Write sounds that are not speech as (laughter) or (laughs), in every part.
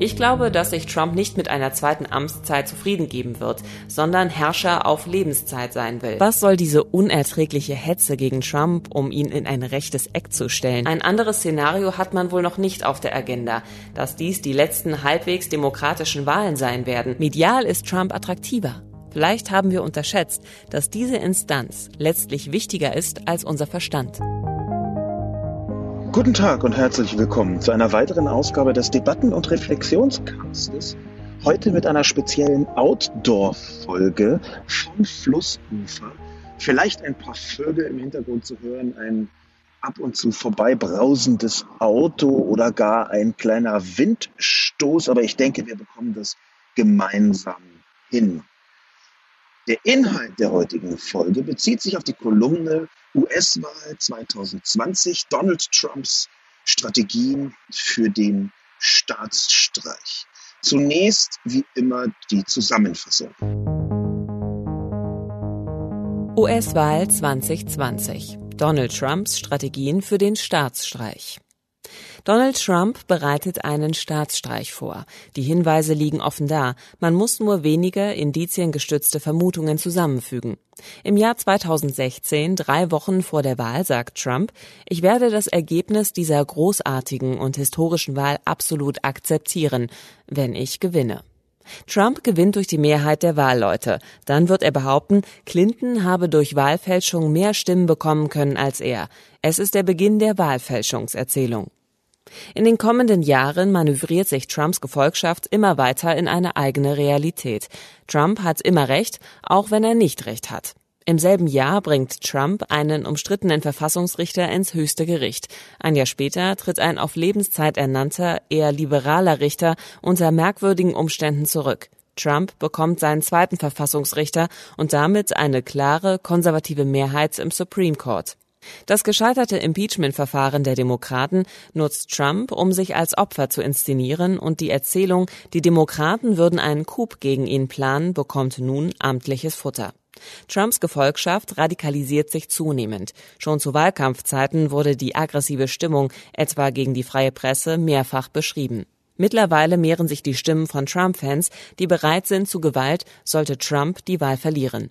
Ich glaube, dass sich Trump nicht mit einer zweiten Amtszeit zufrieden geben wird, sondern Herrscher auf Lebenszeit sein will. Was soll diese unerträgliche Hetze gegen Trump, um ihn in ein rechtes Eck zu stellen? Ein anderes Szenario hat man wohl noch nicht auf der Agenda, dass dies die letzten halbwegs demokratischen Wahlen sein werden. Medial ist Trump attraktiver. Vielleicht haben wir unterschätzt, dass diese Instanz letztlich wichtiger ist als unser Verstand. Guten Tag und herzlich willkommen zu einer weiteren Ausgabe des Debatten- und Reflexionscastes. Heute mit einer speziellen Outdoor-Folge vom Flussufer. Vielleicht ein paar Vögel im Hintergrund zu hören, ein ab und zu vorbeibrausendes Auto oder gar ein kleiner Windstoß, aber ich denke, wir bekommen das gemeinsam hin. Der Inhalt der heutigen Folge bezieht sich auf die Kolumne US-Wahl 2020, Donald Trumps Strategien für den Staatsstreich. Zunächst wie immer die Zusammenfassung. US-Wahl 2020. Donald Trumps Strategien für den Staatsstreich. Donald Trump bereitet einen Staatsstreich vor. Die Hinweise liegen offen da. Man muss nur wenige indiziengestützte Vermutungen zusammenfügen. Im Jahr 2016, drei Wochen vor der Wahl, sagt Trump, ich werde das Ergebnis dieser großartigen und historischen Wahl absolut akzeptieren, wenn ich gewinne. Trump gewinnt durch die Mehrheit der Wahlleute. Dann wird er behaupten, Clinton habe durch Wahlfälschung mehr Stimmen bekommen können als er. Es ist der Beginn der Wahlfälschungserzählung. In den kommenden Jahren manövriert sich Trumps Gefolgschaft immer weiter in eine eigene Realität. Trump hat immer Recht, auch wenn er nicht Recht hat. Im selben Jahr bringt Trump einen umstrittenen Verfassungsrichter ins höchste Gericht. Ein Jahr später tritt ein auf Lebenszeit ernannter, eher liberaler Richter unter merkwürdigen Umständen zurück. Trump bekommt seinen zweiten Verfassungsrichter und damit eine klare konservative Mehrheit im Supreme Court. Das gescheiterte Impeachment-Verfahren der Demokraten nutzt Trump, um sich als Opfer zu inszenieren und die Erzählung, die Demokraten würden einen Coup gegen ihn planen, bekommt nun amtliches Futter. Trumps Gefolgschaft radikalisiert sich zunehmend. Schon zu Wahlkampfzeiten wurde die aggressive Stimmung, etwa gegen die freie Presse, mehrfach beschrieben. Mittlerweile mehren sich die Stimmen von Trump-Fans, die bereit sind zu Gewalt, sollte Trump die Wahl verlieren.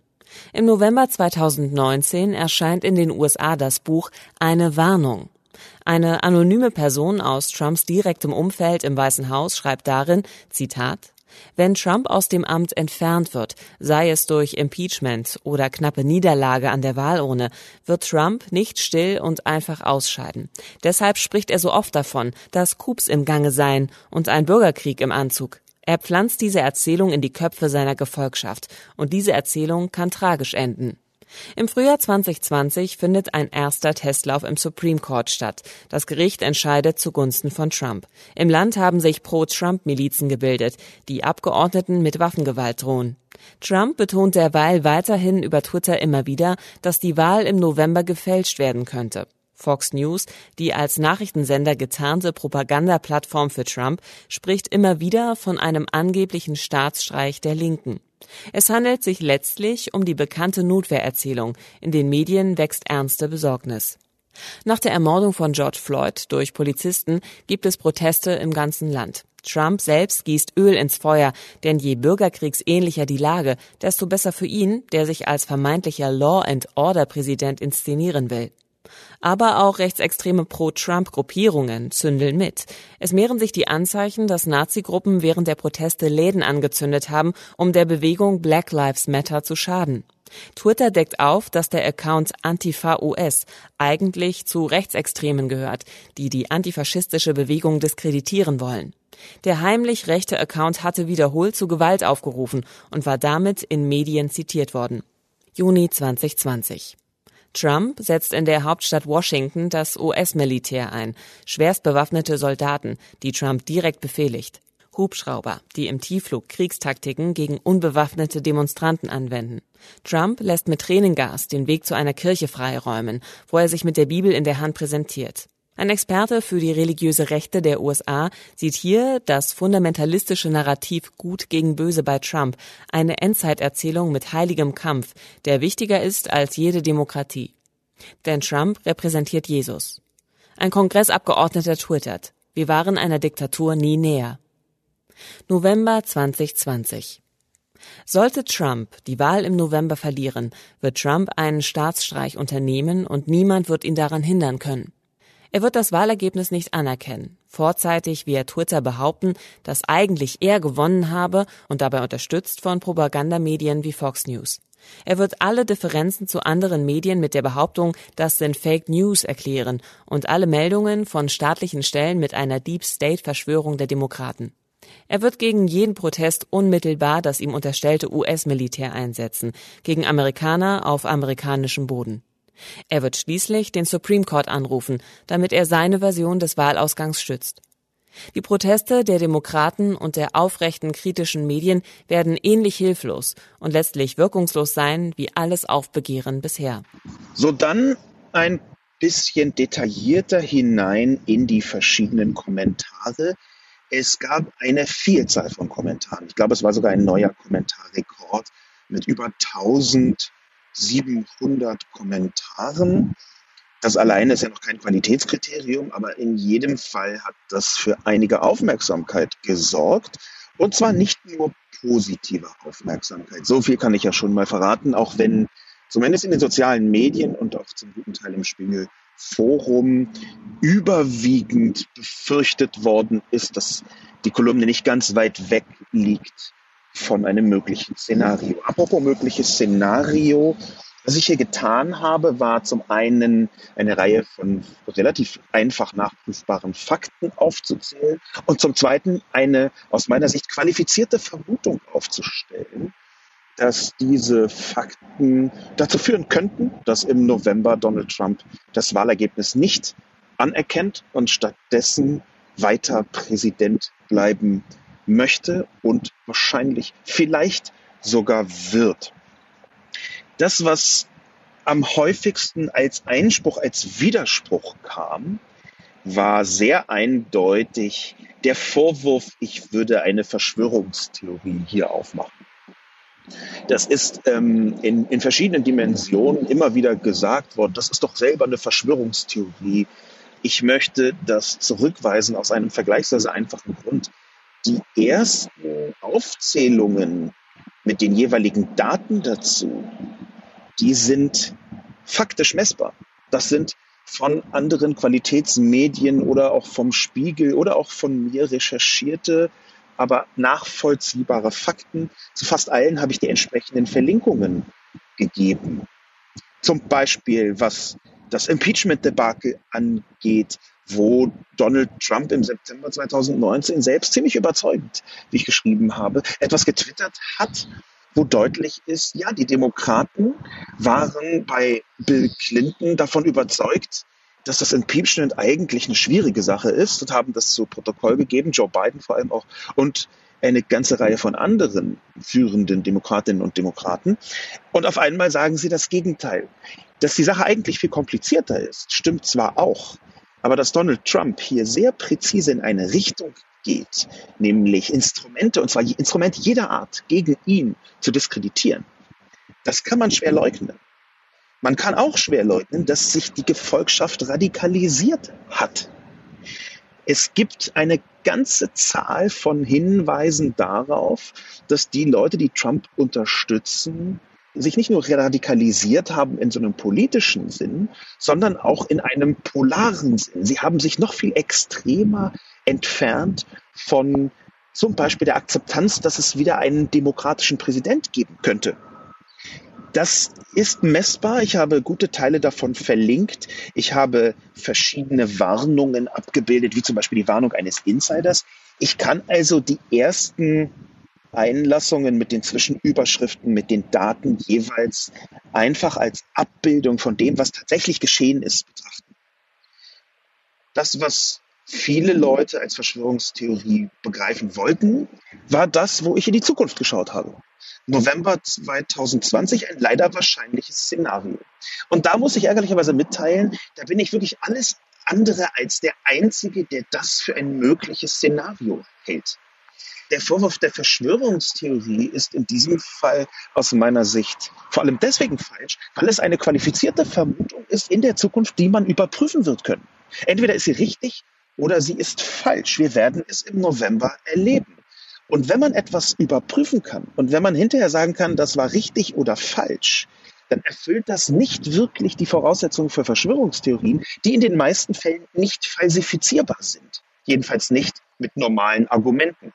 Im November 2019 erscheint in den USA das Buch Eine Warnung. Eine anonyme Person aus Trumps direktem Umfeld im Weißen Haus schreibt darin, Zitat, wenn Trump aus dem Amt entfernt wird, sei es durch Impeachment oder knappe Niederlage an der Wahlurne, wird Trump nicht still und einfach ausscheiden. Deshalb spricht er so oft davon, dass Coups im Gange seien und ein Bürgerkrieg im Anzug. Er pflanzt diese Erzählung in die Köpfe seiner Gefolgschaft, und diese Erzählung kann tragisch enden. Im Frühjahr 2020 findet ein erster Testlauf im Supreme Court statt. Das Gericht entscheidet zugunsten von Trump. Im Land haben sich Pro-Trump-Milizen gebildet, die Abgeordneten mit Waffengewalt drohen. Trump betont derweil weiterhin über Twitter immer wieder, dass die Wahl im November gefälscht werden könnte. Fox News, die als Nachrichtensender getarnte Propagandaplattform für Trump, spricht immer wieder von einem angeblichen Staatsstreich der Linken. Es handelt sich letztlich um die bekannte Notwehrerzählung. In den Medien wächst ernste Besorgnis. Nach der Ermordung von George Floyd durch Polizisten gibt es Proteste im ganzen Land. Trump selbst gießt Öl ins Feuer, denn je bürgerkriegsähnlicher die Lage, desto besser für ihn, der sich als vermeintlicher Law and Order Präsident inszenieren will. Aber auch rechtsextreme Pro-Trump-Gruppierungen zündeln mit. Es mehren sich die Anzeichen, dass Nazi-Gruppen während der Proteste Läden angezündet haben, um der Bewegung Black Lives Matter zu schaden. Twitter deckt auf, dass der Account Antifa US eigentlich zu Rechtsextremen gehört, die die antifaschistische Bewegung diskreditieren wollen. Der heimlich rechte Account hatte wiederholt zu Gewalt aufgerufen und war damit in Medien zitiert worden. Juni 2020. Trump setzt in der Hauptstadt Washington das US-Militär ein, schwerst bewaffnete Soldaten, die Trump direkt befehligt. Hubschrauber, die im Tiefflug Kriegstaktiken gegen unbewaffnete Demonstranten anwenden. Trump lässt mit Tränengas den Weg zu einer Kirche freiräumen, wo er sich mit der Bibel in der Hand präsentiert. Ein Experte für die religiöse Rechte der USA sieht hier das fundamentalistische Narrativ Gut gegen Böse bei Trump, eine Endzeiterzählung mit heiligem Kampf, der wichtiger ist als jede Demokratie. Denn Trump repräsentiert Jesus. Ein Kongressabgeordneter twittert, wir waren einer Diktatur nie näher. November 2020 sollte Trump die Wahl im November verlieren, wird Trump einen Staatsstreich unternehmen und niemand wird ihn daran hindern können. Er wird das Wahlergebnis nicht anerkennen, vorzeitig via Twitter behaupten, dass eigentlich er gewonnen habe und dabei unterstützt von Propagandamedien wie Fox News. Er wird alle Differenzen zu anderen Medien mit der Behauptung, das sind Fake News erklären und alle Meldungen von staatlichen Stellen mit einer Deep State Verschwörung der Demokraten. Er wird gegen jeden Protest unmittelbar das ihm unterstellte US-Militär einsetzen, gegen Amerikaner auf amerikanischem Boden. Er wird schließlich den Supreme Court anrufen, damit er seine Version des Wahlausgangs stützt. Die Proteste der Demokraten und der aufrechten kritischen Medien werden ähnlich hilflos und letztlich wirkungslos sein wie alles Aufbegehren bisher. So dann ein bisschen detaillierter hinein in die verschiedenen Kommentare. Es gab eine Vielzahl von Kommentaren. Ich glaube, es war sogar ein neuer Kommentarrekord mit über 1000 700 Kommentaren. Das alleine ist ja noch kein Qualitätskriterium, aber in jedem Fall hat das für einige Aufmerksamkeit gesorgt. Und zwar nicht nur positive Aufmerksamkeit. So viel kann ich ja schon mal verraten, auch wenn zumindest in den sozialen Medien und auch zum guten Teil im Spiegel Forum überwiegend befürchtet worden ist, dass die Kolumne nicht ganz weit weg liegt von einem möglichen Szenario. Apropos mögliches Szenario, was ich hier getan habe, war zum einen eine Reihe von relativ einfach nachprüfbaren Fakten aufzuzählen und zum zweiten eine aus meiner Sicht qualifizierte Vermutung aufzustellen, dass diese Fakten dazu führen könnten, dass im November Donald Trump das Wahlergebnis nicht anerkennt und stattdessen weiter Präsident bleiben möchte und wahrscheinlich vielleicht sogar wird. Das, was am häufigsten als Einspruch, als Widerspruch kam, war sehr eindeutig der Vorwurf, ich würde eine Verschwörungstheorie hier aufmachen. Das ist ähm, in, in verschiedenen Dimensionen immer wieder gesagt worden. Das ist doch selber eine Verschwörungstheorie. Ich möchte das zurückweisen aus einem vergleichsweise einfachen Grund die ersten Aufzählungen mit den jeweiligen Daten dazu, die sind faktisch messbar. Das sind von anderen Qualitätsmedien oder auch vom Spiegel oder auch von mir recherchierte, aber nachvollziehbare Fakten. Zu fast allen habe ich die entsprechenden Verlinkungen gegeben. Zum Beispiel, was das Impeachment-Debakel angeht, wo Donald Trump im September 2019 selbst ziemlich überzeugend, wie ich geschrieben habe, etwas getwittert hat, wo deutlich ist, ja, die Demokraten waren bei Bill Clinton davon überzeugt, dass das Impeachment eigentlich eine schwierige Sache ist und haben das zu Protokoll gegeben, Joe Biden vor allem auch und eine ganze Reihe von anderen führenden Demokratinnen und Demokraten. Und auf einmal sagen sie das Gegenteil. Dass die Sache eigentlich viel komplizierter ist, stimmt zwar auch, aber dass Donald Trump hier sehr präzise in eine Richtung geht, nämlich Instrumente, und zwar Instrumente jeder Art, gegen ihn zu diskreditieren, das kann man schwer leugnen. Man kann auch schwer leugnen, dass sich die Gefolgschaft radikalisiert hat. Es gibt eine ganze Zahl von Hinweisen darauf, dass die Leute, die Trump unterstützen, sich nicht nur radikalisiert haben in so einem politischen Sinn, sondern auch in einem polaren Sinn. Sie haben sich noch viel extremer entfernt von zum Beispiel der Akzeptanz, dass es wieder einen demokratischen Präsident geben könnte. Das ist messbar. Ich habe gute Teile davon verlinkt. Ich habe verschiedene Warnungen abgebildet, wie zum Beispiel die Warnung eines Insiders. Ich kann also die ersten Einlassungen mit den Zwischenüberschriften, mit den Daten jeweils einfach als Abbildung von dem, was tatsächlich geschehen ist, betrachten. Das, was viele Leute als Verschwörungstheorie begreifen wollten, war das, wo ich in die Zukunft geschaut habe. November 2020 ein leider wahrscheinliches Szenario. Und da muss ich ärgerlicherweise mitteilen, da bin ich wirklich alles andere als der Einzige, der das für ein mögliches Szenario hält. Der Vorwurf der Verschwörungstheorie ist in diesem Fall aus meiner Sicht vor allem deswegen falsch, weil es eine qualifizierte Vermutung ist in der Zukunft, die man überprüfen wird können. Entweder ist sie richtig oder sie ist falsch. Wir werden es im November erleben. Und wenn man etwas überprüfen kann und wenn man hinterher sagen kann, das war richtig oder falsch, dann erfüllt das nicht wirklich die Voraussetzungen für Verschwörungstheorien, die in den meisten Fällen nicht falsifizierbar sind. Jedenfalls nicht mit normalen Argumenten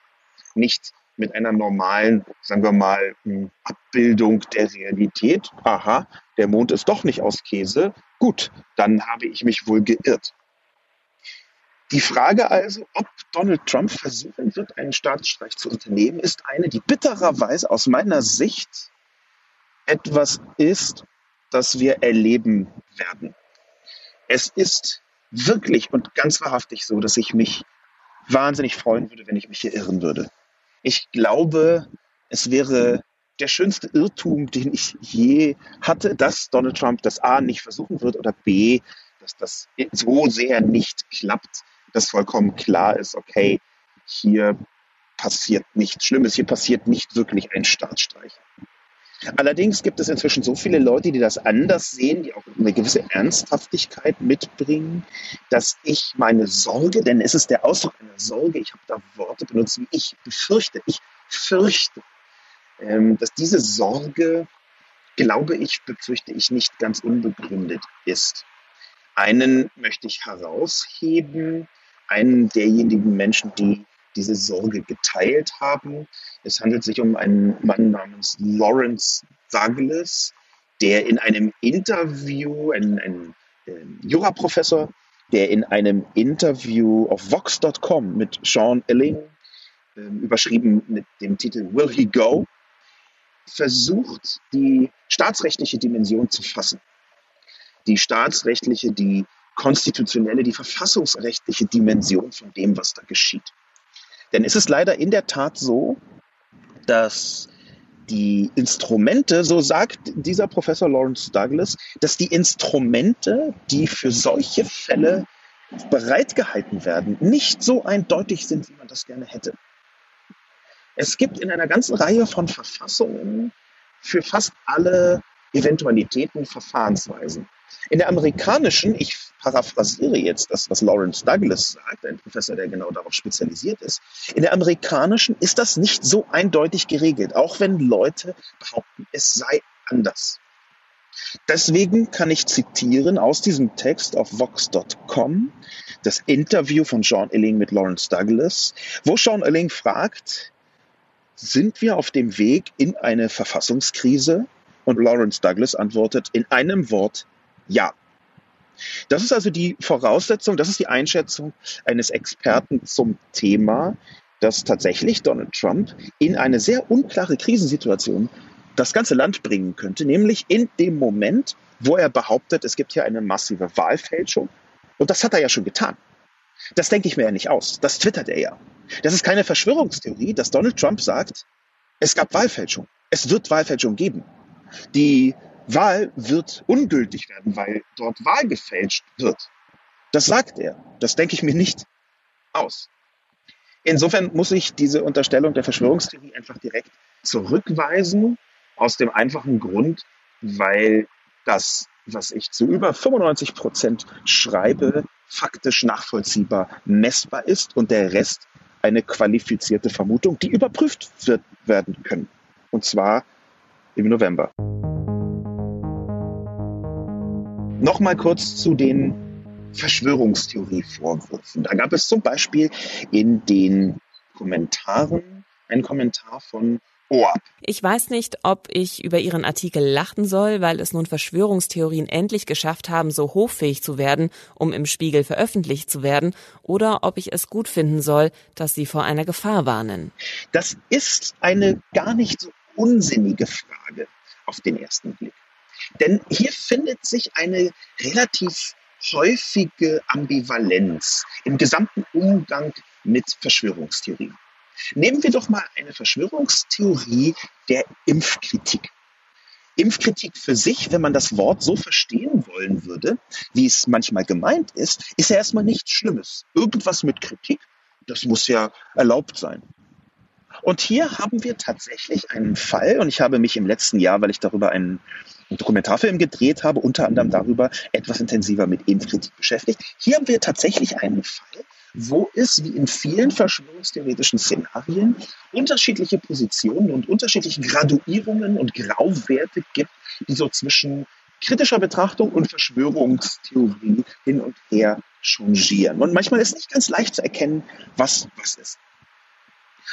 nicht mit einer normalen, sagen wir mal, hm, Abbildung der Realität. Aha, der Mond ist doch nicht aus Käse. Gut, dann habe ich mich wohl geirrt. Die Frage also, ob Donald Trump versuchen wird, einen Staatsstreich zu unternehmen, ist eine, die bittererweise aus meiner Sicht etwas ist, das wir erleben werden. Es ist wirklich und ganz wahrhaftig so, dass ich mich wahnsinnig freuen würde, wenn ich mich hier irren würde. Ich glaube, es wäre der schönste Irrtum, den ich je hatte, dass Donald Trump das A nicht versuchen wird oder B, dass das so sehr nicht klappt, dass vollkommen klar ist, okay, hier passiert nichts Schlimmes, hier passiert nicht wirklich ein Staatsstreich. Allerdings gibt es inzwischen so viele Leute, die das anders sehen, die auch eine gewisse Ernsthaftigkeit mitbringen, dass ich meine Sorge, denn es ist der Ausdruck einer Sorge, ich habe da Worte benutzt, wie ich befürchte, ich fürchte, ähm, dass diese Sorge, glaube ich, befürchte ich nicht ganz unbegründet ist. Einen möchte ich herausheben, einen derjenigen Menschen, die diese Sorge geteilt haben. Es handelt sich um einen Mann namens Lawrence Douglas, der in einem Interview, ein, ein, ein Juraprofessor, der in einem Interview auf Vox.com mit Sean Illing, äh, überschrieben mit dem Titel Will He Go, versucht, die staatsrechtliche Dimension zu fassen. Die staatsrechtliche, die konstitutionelle, die verfassungsrechtliche Dimension von dem, was da geschieht. Denn es ist leider in der Tat so, dass die Instrumente, so sagt dieser Professor Lawrence Douglas, dass die Instrumente, die für solche Fälle bereitgehalten werden, nicht so eindeutig sind, wie man das gerne hätte. Es gibt in einer ganzen Reihe von Verfassungen für fast alle Eventualitäten Verfahrensweisen. In der amerikanischen, ich paraphrasiere jetzt das, was Lawrence Douglas sagt, ein Professor, der genau darauf spezialisiert ist, in der amerikanischen ist das nicht so eindeutig geregelt, auch wenn Leute behaupten, es sei anders. Deswegen kann ich zitieren aus diesem Text auf Vox.com das Interview von Sean Illing mit Lawrence Douglas, wo Sean Illing fragt, sind wir auf dem Weg in eine Verfassungskrise? Und Lawrence Douglas antwortet in einem Wort, ja. Das ist also die Voraussetzung, das ist die Einschätzung eines Experten zum Thema, dass tatsächlich Donald Trump in eine sehr unklare Krisensituation das ganze Land bringen könnte, nämlich in dem Moment, wo er behauptet, es gibt hier eine massive Wahlfälschung. Und das hat er ja schon getan. Das denke ich mir ja nicht aus. Das twittert er ja. Das ist keine Verschwörungstheorie, dass Donald Trump sagt, es gab Wahlfälschung. Es wird Wahlfälschung geben. Die Wahl wird ungültig werden, weil dort Wahl gefälscht wird. Das sagt er. Das denke ich mir nicht aus. Insofern muss ich diese Unterstellung der Verschwörungstheorie einfach direkt zurückweisen, aus dem einfachen Grund, weil das, was ich zu über 95 Prozent schreibe, faktisch nachvollziehbar messbar ist und der Rest eine qualifizierte Vermutung, die überprüft wird, werden können. Und zwar im November. Nochmal kurz zu den Verschwörungstheorie-Vorwürfen. Da gab es zum Beispiel in den Kommentaren einen Kommentar von OAP. Ich weiß nicht, ob ich über Ihren Artikel lachen soll, weil es nun Verschwörungstheorien endlich geschafft haben, so hochfähig zu werden, um im Spiegel veröffentlicht zu werden, oder ob ich es gut finden soll, dass Sie vor einer Gefahr warnen. Das ist eine gar nicht so unsinnige Frage auf den ersten Blick. Denn hier findet sich eine relativ häufige Ambivalenz im gesamten Umgang mit Verschwörungstheorien. Nehmen wir doch mal eine Verschwörungstheorie der Impfkritik. Impfkritik für sich, wenn man das Wort so verstehen wollen würde, wie es manchmal gemeint ist, ist ja erstmal nichts Schlimmes. Irgendwas mit Kritik, das muss ja erlaubt sein. Und hier haben wir tatsächlich einen Fall, und ich habe mich im letzten Jahr, weil ich darüber einen Dokumentarfilm gedreht habe, unter anderem darüber etwas intensiver mit Impfkritik beschäftigt. Hier haben wir tatsächlich einen Fall, wo es wie in vielen verschwörungstheoretischen Szenarien unterschiedliche Positionen und unterschiedliche Graduierungen und Grauwerte gibt, die so zwischen kritischer Betrachtung und Verschwörungstheorie hin und her changieren. Und manchmal ist nicht ganz leicht zu erkennen, was was ist.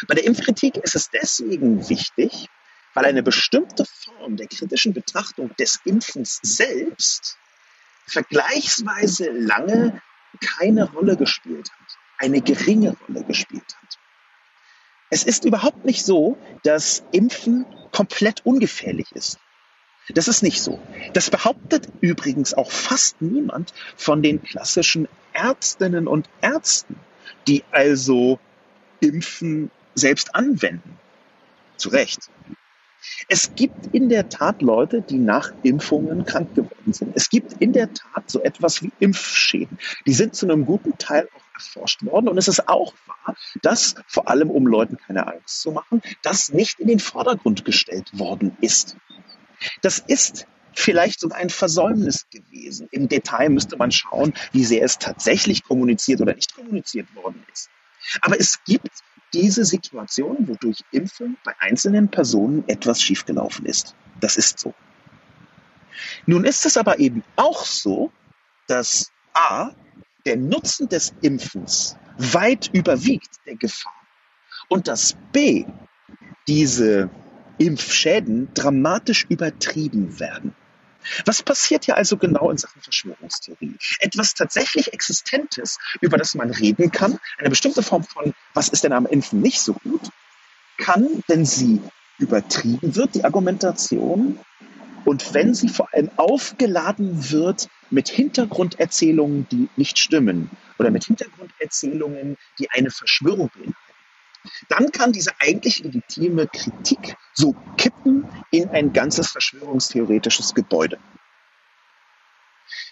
Bei der Impfkritik ist es deswegen wichtig, weil eine bestimmte Form der kritischen Betrachtung des Impfens selbst vergleichsweise lange keine Rolle gespielt hat, eine geringe Rolle gespielt hat. Es ist überhaupt nicht so, dass Impfen komplett ungefährlich ist. Das ist nicht so. Das behauptet übrigens auch fast niemand von den klassischen Ärztinnen und Ärzten, die also Impfen selbst anwenden. Zu Recht. Es gibt in der Tat Leute, die nach Impfungen krank geworden sind. Es gibt in der Tat so etwas wie Impfschäden. Die sind zu einem guten Teil auch erforscht worden. Und es ist auch wahr, dass vor allem, um Leuten keine Angst zu machen, das nicht in den Vordergrund gestellt worden ist. Das ist vielleicht sogar ein Versäumnis gewesen. Im Detail müsste man schauen, wie sehr es tatsächlich kommuniziert oder nicht kommuniziert worden ist. Aber es gibt diese Situation, wodurch Impfen bei einzelnen Personen etwas schiefgelaufen ist. Das ist so. Nun ist es aber eben auch so, dass A, der Nutzen des Impfens weit überwiegt der Gefahr und dass B, diese Impfschäden dramatisch übertrieben werden. Was passiert hier also genau in Sachen Verschwörungstheorie? Etwas tatsächlich Existentes, über das man reden kann, eine bestimmte Form von, was ist denn am Impfen nicht so gut, kann, wenn sie übertrieben wird, die Argumentation, und wenn sie vor allem aufgeladen wird mit Hintergrunderzählungen, die nicht stimmen, oder mit Hintergrunderzählungen, die eine Verschwörung beinhalten, dann kann diese eigentlich legitime Kritik so kippen in ein ganzes verschwörungstheoretisches Gebäude.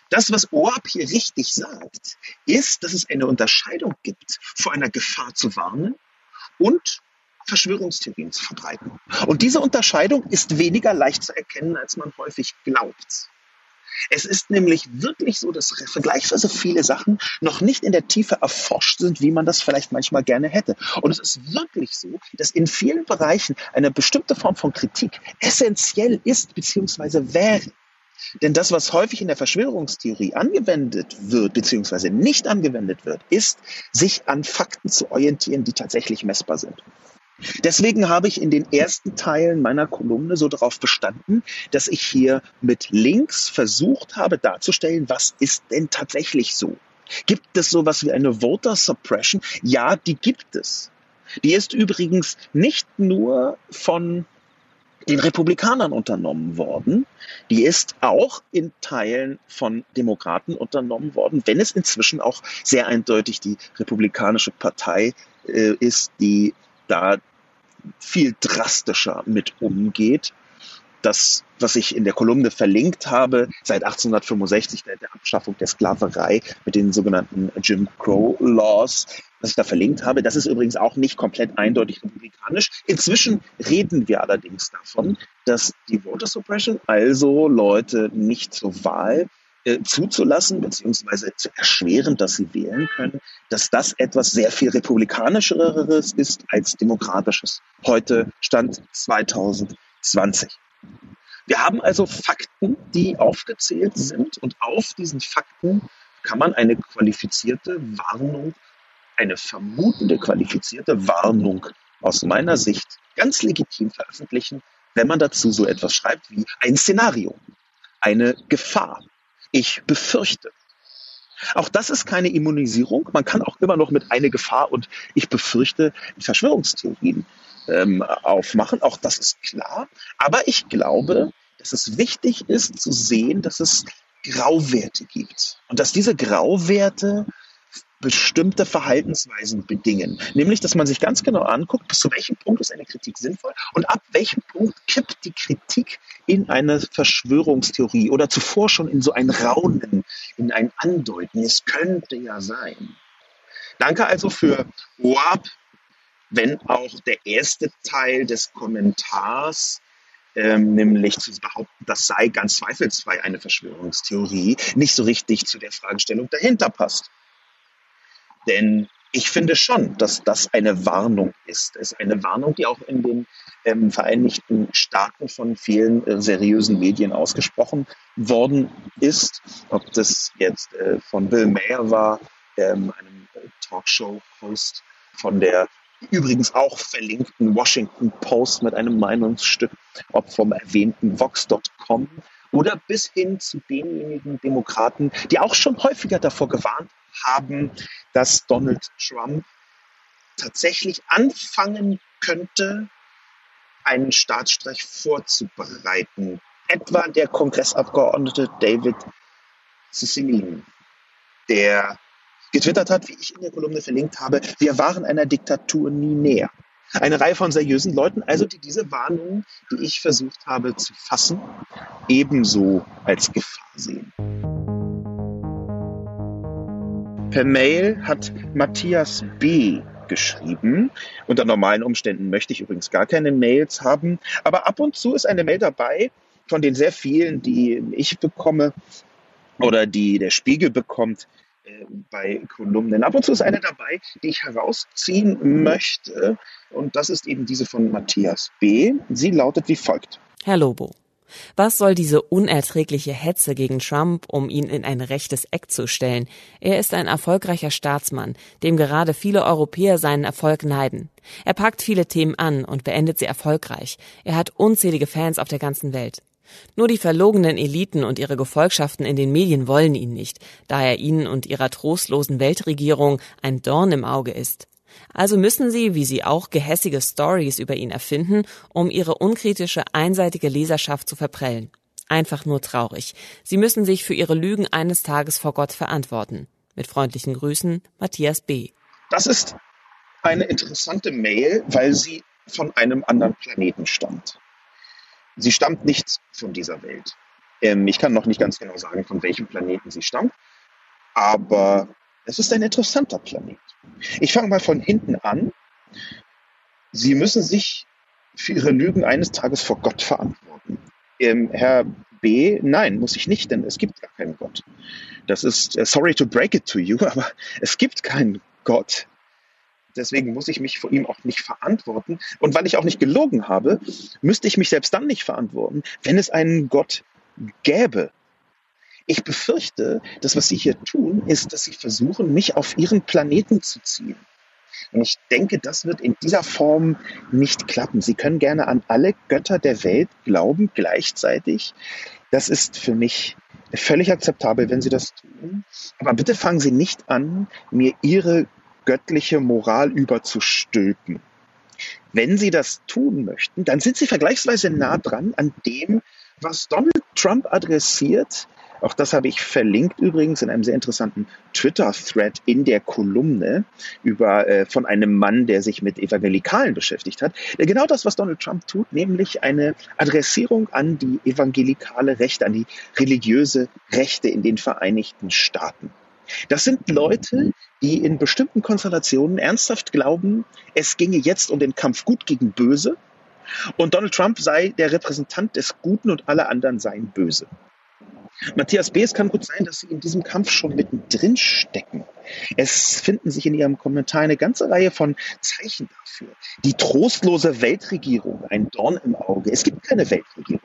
Das, was Oab hier richtig sagt, ist, dass es eine Unterscheidung gibt, vor einer Gefahr zu warnen und Verschwörungstheorien zu verbreiten. Und diese Unterscheidung ist weniger leicht zu erkennen, als man häufig glaubt. Es ist nämlich wirklich so, dass vergleichsweise viele Sachen noch nicht in der Tiefe erforscht sind, wie man das vielleicht manchmal gerne hätte. Und es ist wirklich so, dass in vielen Bereichen eine bestimmte Form von Kritik essentiell ist bzw. wäre. Denn das, was häufig in der Verschwörungstheorie angewendet wird, beziehungsweise nicht angewendet wird, ist, sich an Fakten zu orientieren, die tatsächlich messbar sind. Deswegen habe ich in den ersten Teilen meiner Kolumne so darauf bestanden, dass ich hier mit Links versucht habe darzustellen, was ist denn tatsächlich so? Gibt es sowas wie eine Voter Suppression? Ja, die gibt es. Die ist übrigens nicht nur von den Republikanern unternommen worden. Die ist auch in Teilen von Demokraten unternommen worden, wenn es inzwischen auch sehr eindeutig die Republikanische Partei äh, ist, die da viel drastischer mit umgeht. Das, was ich in der Kolumne verlinkt habe, seit 1865 der, Abschaffung der Sklaverei mit den sogenannten Jim Crow Laws, was ich da verlinkt habe, das ist übrigens auch nicht komplett eindeutig republikanisch. Inzwischen reden wir allerdings davon, dass die Voter Suppression, also Leute nicht zur Wahl äh, zuzulassen bzw. zu erschweren, dass sie wählen können, dass das etwas sehr viel republikanischeres ist als demokratisches. Heute stand 2020. Wir haben also Fakten, die aufgezählt sind und auf diesen Fakten kann man eine qualifizierte Warnung, eine vermutende qualifizierte Warnung aus meiner Sicht ganz legitim veröffentlichen, wenn man dazu so etwas schreibt wie ein Szenario, eine Gefahr, ich befürchte. Auch das ist keine Immunisierung. Man kann auch immer noch mit eine Gefahr und ich befürchte Verschwörungstheorien ähm, aufmachen. Auch das ist klar. Aber ich glaube, dass es wichtig ist zu sehen, dass es Grauwerte gibt und dass diese Grauwerte bestimmte Verhaltensweisen bedingen. Nämlich, dass man sich ganz genau anguckt, bis zu welchem Punkt ist eine Kritik sinnvoll und ab welchem Punkt kippt die Kritik in eine Verschwörungstheorie oder zuvor schon in so ein Raunen, in ein Andeuten. Es könnte ja sein. Danke also für WAP, wenn auch der erste Teil des Kommentars ähm, nämlich zu behaupten, das sei ganz zweifelsfrei eine Verschwörungstheorie, nicht so richtig zu der Fragestellung dahinter passt. Denn ich finde schon, dass das eine Warnung ist. Es ist eine Warnung, die auch in den ähm, Vereinigten Staaten von vielen äh, seriösen Medien ausgesprochen worden ist. Ob das jetzt äh, von Bill Mayer war, ähm, einem äh, Talkshow-Host von der übrigens auch verlinkten Washington Post mit einem Meinungsstück, ob vom erwähnten Vox.com oder bis hin zu denjenigen Demokraten, die auch schon häufiger davor gewarnt haben, dass Donald Trump tatsächlich anfangen könnte, einen Staatsstreich vorzubereiten. Etwa der Kongressabgeordnete David Cicilline, der getwittert hat, wie ich in der Kolumne verlinkt habe, wir waren einer Diktatur nie näher. Eine Reihe von seriösen Leuten, also die diese Warnungen, die ich versucht habe zu fassen, ebenso als Gefahr sehen. Per Mail hat Matthias B. geschrieben. Unter normalen Umständen möchte ich übrigens gar keine Mails haben, aber ab und zu ist eine Mail dabei, von den sehr vielen, die ich bekomme oder die der Spiegel bekommt, bei Kolumnen. Ab und zu ist eine dabei, die ich herausziehen möchte. Und das ist eben diese von Matthias B. Sie lautet wie folgt. Herr Lobo. Was soll diese unerträgliche Hetze gegen Trump, um ihn in ein rechtes Eck zu stellen? Er ist ein erfolgreicher Staatsmann, dem gerade viele Europäer seinen Erfolg neiden. Er packt viele Themen an und beendet sie erfolgreich. Er hat unzählige Fans auf der ganzen Welt. Nur die verlogenen Eliten und ihre Gefolgschaften in den Medien wollen ihn nicht, da er ihnen und ihrer trostlosen Weltregierung ein Dorn im Auge ist. Also müssen sie, wie sie auch, gehässige Stories über ihn erfinden, um ihre unkritische, einseitige Leserschaft zu verprellen. Einfach nur traurig. Sie müssen sich für ihre Lügen eines Tages vor Gott verantworten. Mit freundlichen Grüßen, Matthias B. Das ist eine interessante Mail, weil sie von einem anderen Planeten stammt. Sie stammt nicht von dieser Welt. Ähm, ich kann noch nicht ganz genau sagen, von welchem Planeten sie stammt, aber es ist ein interessanter Planet. Ich fange mal von hinten an. Sie müssen sich für Ihre Lügen eines Tages vor Gott verantworten. Ähm, Herr B, nein, muss ich nicht, denn es gibt gar keinen Gott. Das ist, uh, sorry to break it to you, (laughs) aber es gibt keinen Gott. Deswegen muss ich mich vor ihm auch nicht verantworten. Und weil ich auch nicht gelogen habe, müsste ich mich selbst dann nicht verantworten, wenn es einen Gott gäbe. Ich befürchte, dass was sie hier tun, ist, dass sie versuchen, mich auf ihren Planeten zu ziehen. Und ich denke, das wird in dieser Form nicht klappen. Sie können gerne an alle Götter der Welt glauben gleichzeitig. Das ist für mich völlig akzeptabel, wenn Sie das tun. Aber bitte fangen Sie nicht an, mir Ihre göttliche Moral überzustülpen. Wenn Sie das tun möchten, dann sind Sie vergleichsweise nah dran an dem, was Donald Trump adressiert. Auch das habe ich verlinkt übrigens in einem sehr interessanten Twitter-Thread in der Kolumne über äh, von einem Mann, der sich mit Evangelikalen beschäftigt hat. Genau das, was Donald Trump tut, nämlich eine Adressierung an die evangelikale Rechte, an die religiöse Rechte in den Vereinigten Staaten. Das sind Leute, die in bestimmten Konstellationen ernsthaft glauben, es ginge jetzt um den Kampf gut gegen böse und Donald Trump sei der Repräsentant des Guten und alle anderen seien böse. Matthias B., es kann gut sein, dass Sie in diesem Kampf schon mittendrin stecken. Es finden sich in Ihrem Kommentar eine ganze Reihe von Zeichen dafür. Die trostlose Weltregierung, ein Dorn im Auge. Es gibt keine Weltregierung.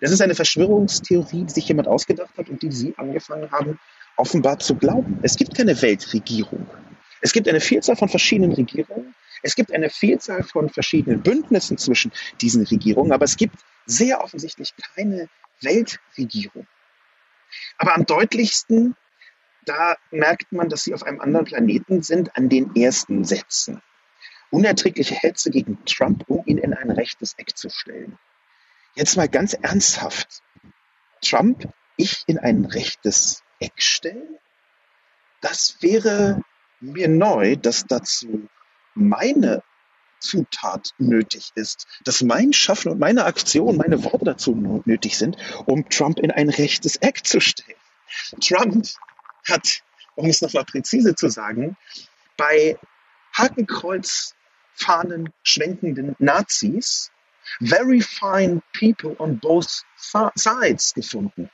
Das ist eine Verschwörungstheorie, die sich jemand ausgedacht hat und die Sie angefangen haben, offenbar zu glauben. Es gibt keine Weltregierung. Es gibt eine Vielzahl von verschiedenen Regierungen. Es gibt eine Vielzahl von verschiedenen Bündnissen zwischen diesen Regierungen, aber es gibt sehr offensichtlich keine Weltregierung. Aber am deutlichsten, da merkt man, dass sie auf einem anderen Planeten sind an den ersten Sätzen. Unerträgliche Hetze gegen Trump, um ihn in ein rechtes Eck zu stellen. Jetzt mal ganz ernsthaft. Trump, ich in ein rechtes Eck stellen? Das wäre mir neu, dass dazu meine Zutat nötig ist, dass mein Schaffen und meine Aktion, meine Worte dazu nötig sind, um Trump in ein rechtes Eck zu stellen. Trump hat, um es nochmal präzise zu sagen, bei Hakenkreuzfahnen schwenkenden Nazis very fine people on both sides gefunden.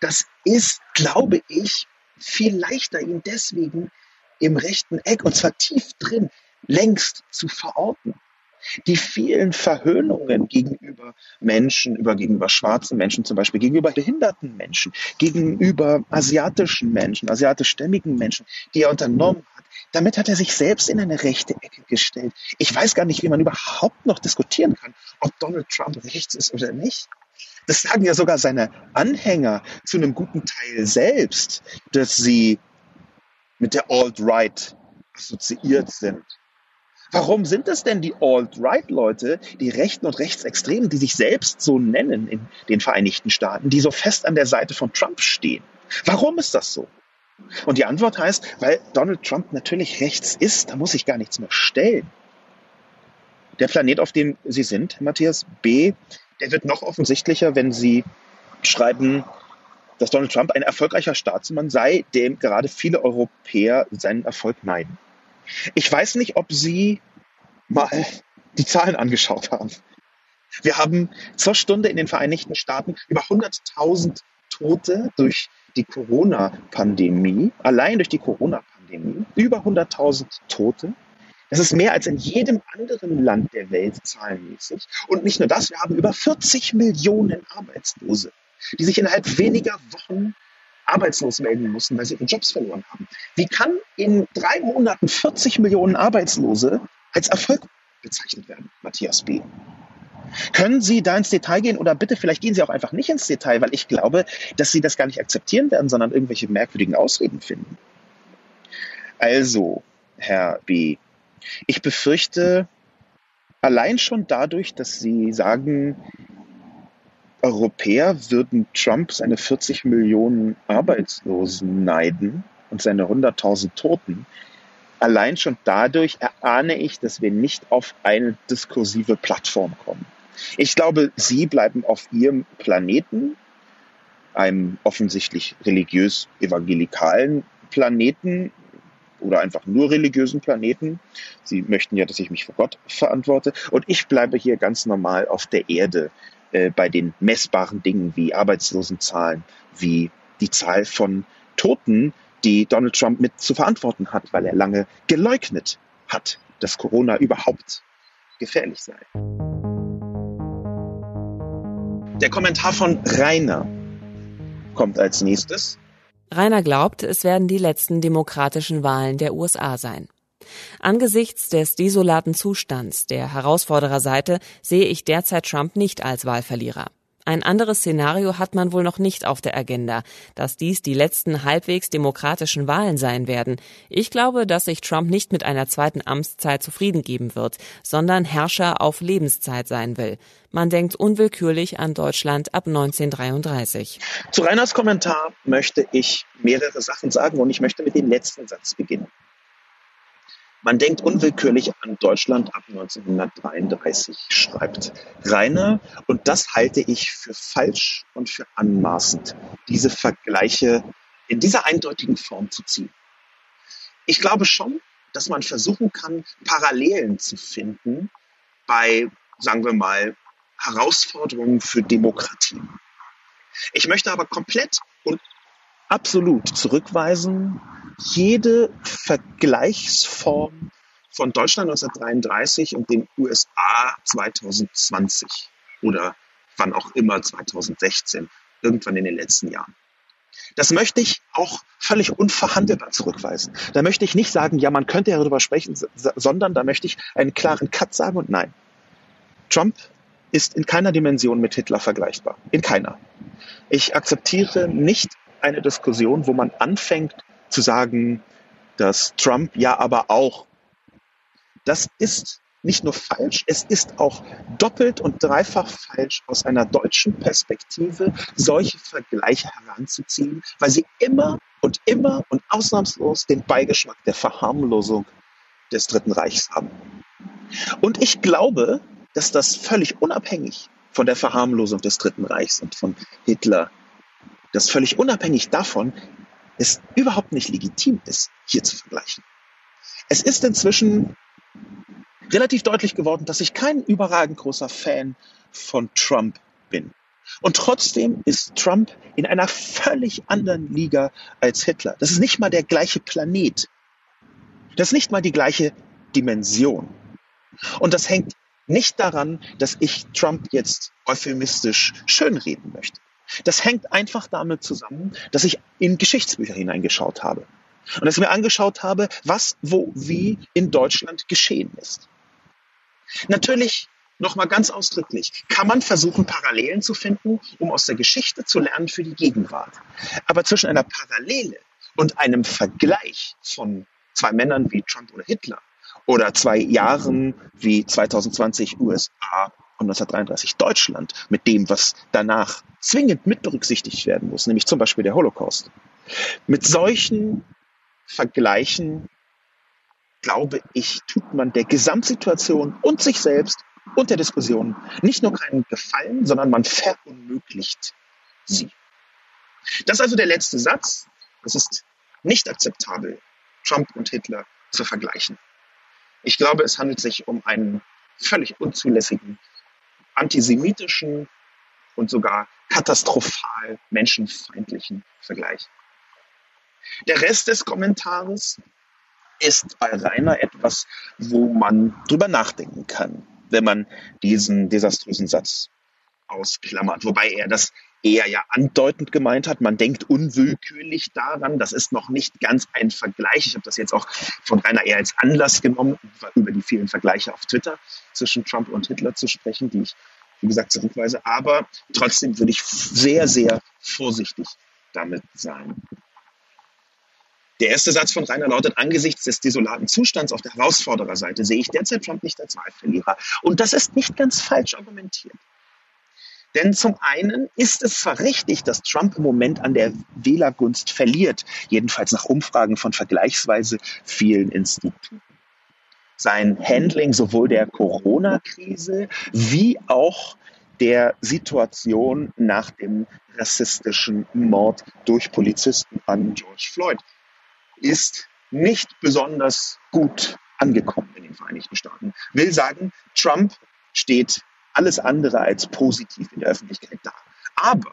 Das ist, glaube ich, viel leichter, ihn deswegen im rechten Eck, und zwar tief drin, längst zu verorten. Die vielen Verhöhnungen gegenüber Menschen, über gegenüber schwarzen Menschen zum Beispiel, gegenüber behinderten Menschen, gegenüber asiatischen Menschen, asiatischstämmigen Menschen, die er unternommen hat, damit hat er sich selbst in eine rechte Ecke gestellt. Ich weiß gar nicht, wie man überhaupt noch diskutieren kann, ob Donald Trump rechts ist oder nicht. Das sagen ja sogar seine Anhänger zu einem guten Teil selbst, dass sie mit der Alt-Right assoziiert sind. Warum sind es denn die Alt-Right-Leute, die Rechten und Rechtsextremen, die sich selbst so nennen in den Vereinigten Staaten, die so fest an der Seite von Trump stehen? Warum ist das so? Und die Antwort heißt, weil Donald Trump natürlich rechts ist, da muss ich gar nichts mehr stellen. Der Planet, auf dem Sie sind, Matthias B., der wird noch offensichtlicher, wenn Sie schreiben, dass Donald Trump ein erfolgreicher Staatsmann sei, dem gerade viele Europäer seinen Erfolg neiden. Ich weiß nicht, ob Sie mal die Zahlen angeschaut haben. Wir haben zur Stunde in den Vereinigten Staaten über 100.000 Tote durch die Corona-Pandemie, allein durch die Corona-Pandemie, über 100.000 Tote. Das ist mehr als in jedem anderen Land der Welt zahlenmäßig. Und nicht nur das, wir haben über 40 Millionen Arbeitslose, die sich innerhalb weniger Wochen arbeitslos melden mussten, weil sie ihre Jobs verloren haben. Wie kann in drei Monaten 40 Millionen Arbeitslose als Erfolg bezeichnet werden, Matthias B.? Können Sie da ins Detail gehen oder bitte vielleicht gehen Sie auch einfach nicht ins Detail, weil ich glaube, dass Sie das gar nicht akzeptieren werden, sondern irgendwelche merkwürdigen Ausreden finden. Also, Herr B., ich befürchte, allein schon dadurch, dass Sie sagen, Europäer würden Trump seine 40 Millionen Arbeitslosen neiden und seine 100.000 Toten, allein schon dadurch erahne ich, dass wir nicht auf eine diskursive Plattform kommen. Ich glaube, Sie bleiben auf Ihrem Planeten, einem offensichtlich religiös evangelikalen Planeten, oder einfach nur religiösen Planeten. Sie möchten ja, dass ich mich vor Gott verantworte. Und ich bleibe hier ganz normal auf der Erde äh, bei den messbaren Dingen wie Arbeitslosenzahlen, wie die Zahl von Toten, die Donald Trump mit zu verantworten hat, weil er lange geleugnet hat, dass Corona überhaupt gefährlich sei. Der Kommentar von Rainer kommt als nächstes. Rainer glaubt, es werden die letzten demokratischen Wahlen der USA sein. Angesichts des desolaten Zustands der Herausfordererseite sehe ich derzeit Trump nicht als Wahlverlierer. Ein anderes Szenario hat man wohl noch nicht auf der Agenda, dass dies die letzten halbwegs demokratischen Wahlen sein werden. Ich glaube, dass sich Trump nicht mit einer zweiten Amtszeit zufrieden geben wird, sondern Herrscher auf Lebenszeit sein will. Man denkt unwillkürlich an Deutschland ab 1933. Zu Reiners Kommentar möchte ich mehrere Sachen sagen und ich möchte mit dem letzten Satz beginnen. Man denkt unwillkürlich an Deutschland ab 1933, schreibt Rainer. Und das halte ich für falsch und für anmaßend, diese Vergleiche in dieser eindeutigen Form zu ziehen. Ich glaube schon, dass man versuchen kann, Parallelen zu finden bei, sagen wir mal, Herausforderungen für Demokratie. Ich möchte aber komplett und absolut zurückweisen, jede Vergleichsform von Deutschland 1933 und den USA 2020 oder wann auch immer 2016, irgendwann in den letzten Jahren. Das möchte ich auch völlig unverhandelbar zurückweisen. Da möchte ich nicht sagen, ja, man könnte ja darüber sprechen, sondern da möchte ich einen klaren Cut sagen und nein. Trump ist in keiner Dimension mit Hitler vergleichbar. In keiner. Ich akzeptiere nicht eine Diskussion, wo man anfängt zu sagen, dass Trump ja aber auch. Das ist nicht nur falsch, es ist auch doppelt und dreifach falsch, aus einer deutschen Perspektive solche Vergleiche heranzuziehen, weil sie immer und immer und ausnahmslos den Beigeschmack der Verharmlosung des Dritten Reichs haben. Und ich glaube, dass das völlig unabhängig von der Verharmlosung des Dritten Reichs und von Hitler, dass völlig unabhängig davon es überhaupt nicht legitim ist, hier zu vergleichen. Es ist inzwischen relativ deutlich geworden, dass ich kein überragend großer Fan von Trump bin. Und trotzdem ist Trump in einer völlig anderen Liga als Hitler. Das ist nicht mal der gleiche Planet. Das ist nicht mal die gleiche Dimension. Und das hängt nicht daran, dass ich Trump jetzt euphemistisch schönreden möchte. Das hängt einfach damit zusammen, dass ich in Geschichtsbücher hineingeschaut habe. Und dass ich mir angeschaut habe, was, wo, wie in Deutschland geschehen ist. Natürlich, nochmal ganz ausdrücklich, kann man versuchen, Parallelen zu finden, um aus der Geschichte zu lernen für die Gegenwart. Aber zwischen einer Parallele und einem Vergleich von zwei Männern wie Trump oder Hitler oder zwei Jahren wie 2020 USA und 1933 Deutschland mit dem, was danach zwingend mit berücksichtigt werden muss, nämlich zum Beispiel der Holocaust. Mit solchen Vergleichen, glaube ich, tut man der Gesamtsituation und sich selbst und der Diskussion nicht nur keinen Gefallen, sondern man verunmöglicht sie. Das ist also der letzte Satz. Es ist nicht akzeptabel, Trump und Hitler zu vergleichen. Ich glaube, es handelt sich um einen völlig unzulässigen, antisemitischen und sogar katastrophal menschenfeindlichen Vergleich. Der Rest des Kommentares ist bei Rainer etwas, wo man drüber nachdenken kann, wenn man diesen desaströsen Satz ausklammert. Wobei er das eher ja andeutend gemeint hat. Man denkt unwillkürlich daran. Das ist noch nicht ganz ein Vergleich. Ich habe das jetzt auch von Rainer eher als Anlass genommen, über die vielen Vergleiche auf Twitter zwischen Trump und Hitler zu sprechen, die ich, wie gesagt, zurückweise. Aber trotzdem würde ich sehr, sehr vorsichtig damit sein. Der erste Satz von Rainer lautet, angesichts des desolaten Zustands auf der Herausfordererseite sehe ich derzeit Trump nicht als Wahlverlierer. Und das ist nicht ganz falsch argumentiert. Denn zum einen ist es zwar richtig, dass Trump im Moment an der Wählergunst verliert, jedenfalls nach Umfragen von vergleichsweise vielen Instituten. Sein Handling sowohl der Corona-Krise wie auch der Situation nach dem rassistischen Mord durch Polizisten an George Floyd ist nicht besonders gut angekommen in den Vereinigten Staaten. Will sagen, Trump steht alles andere als positiv in der Öffentlichkeit da. Aber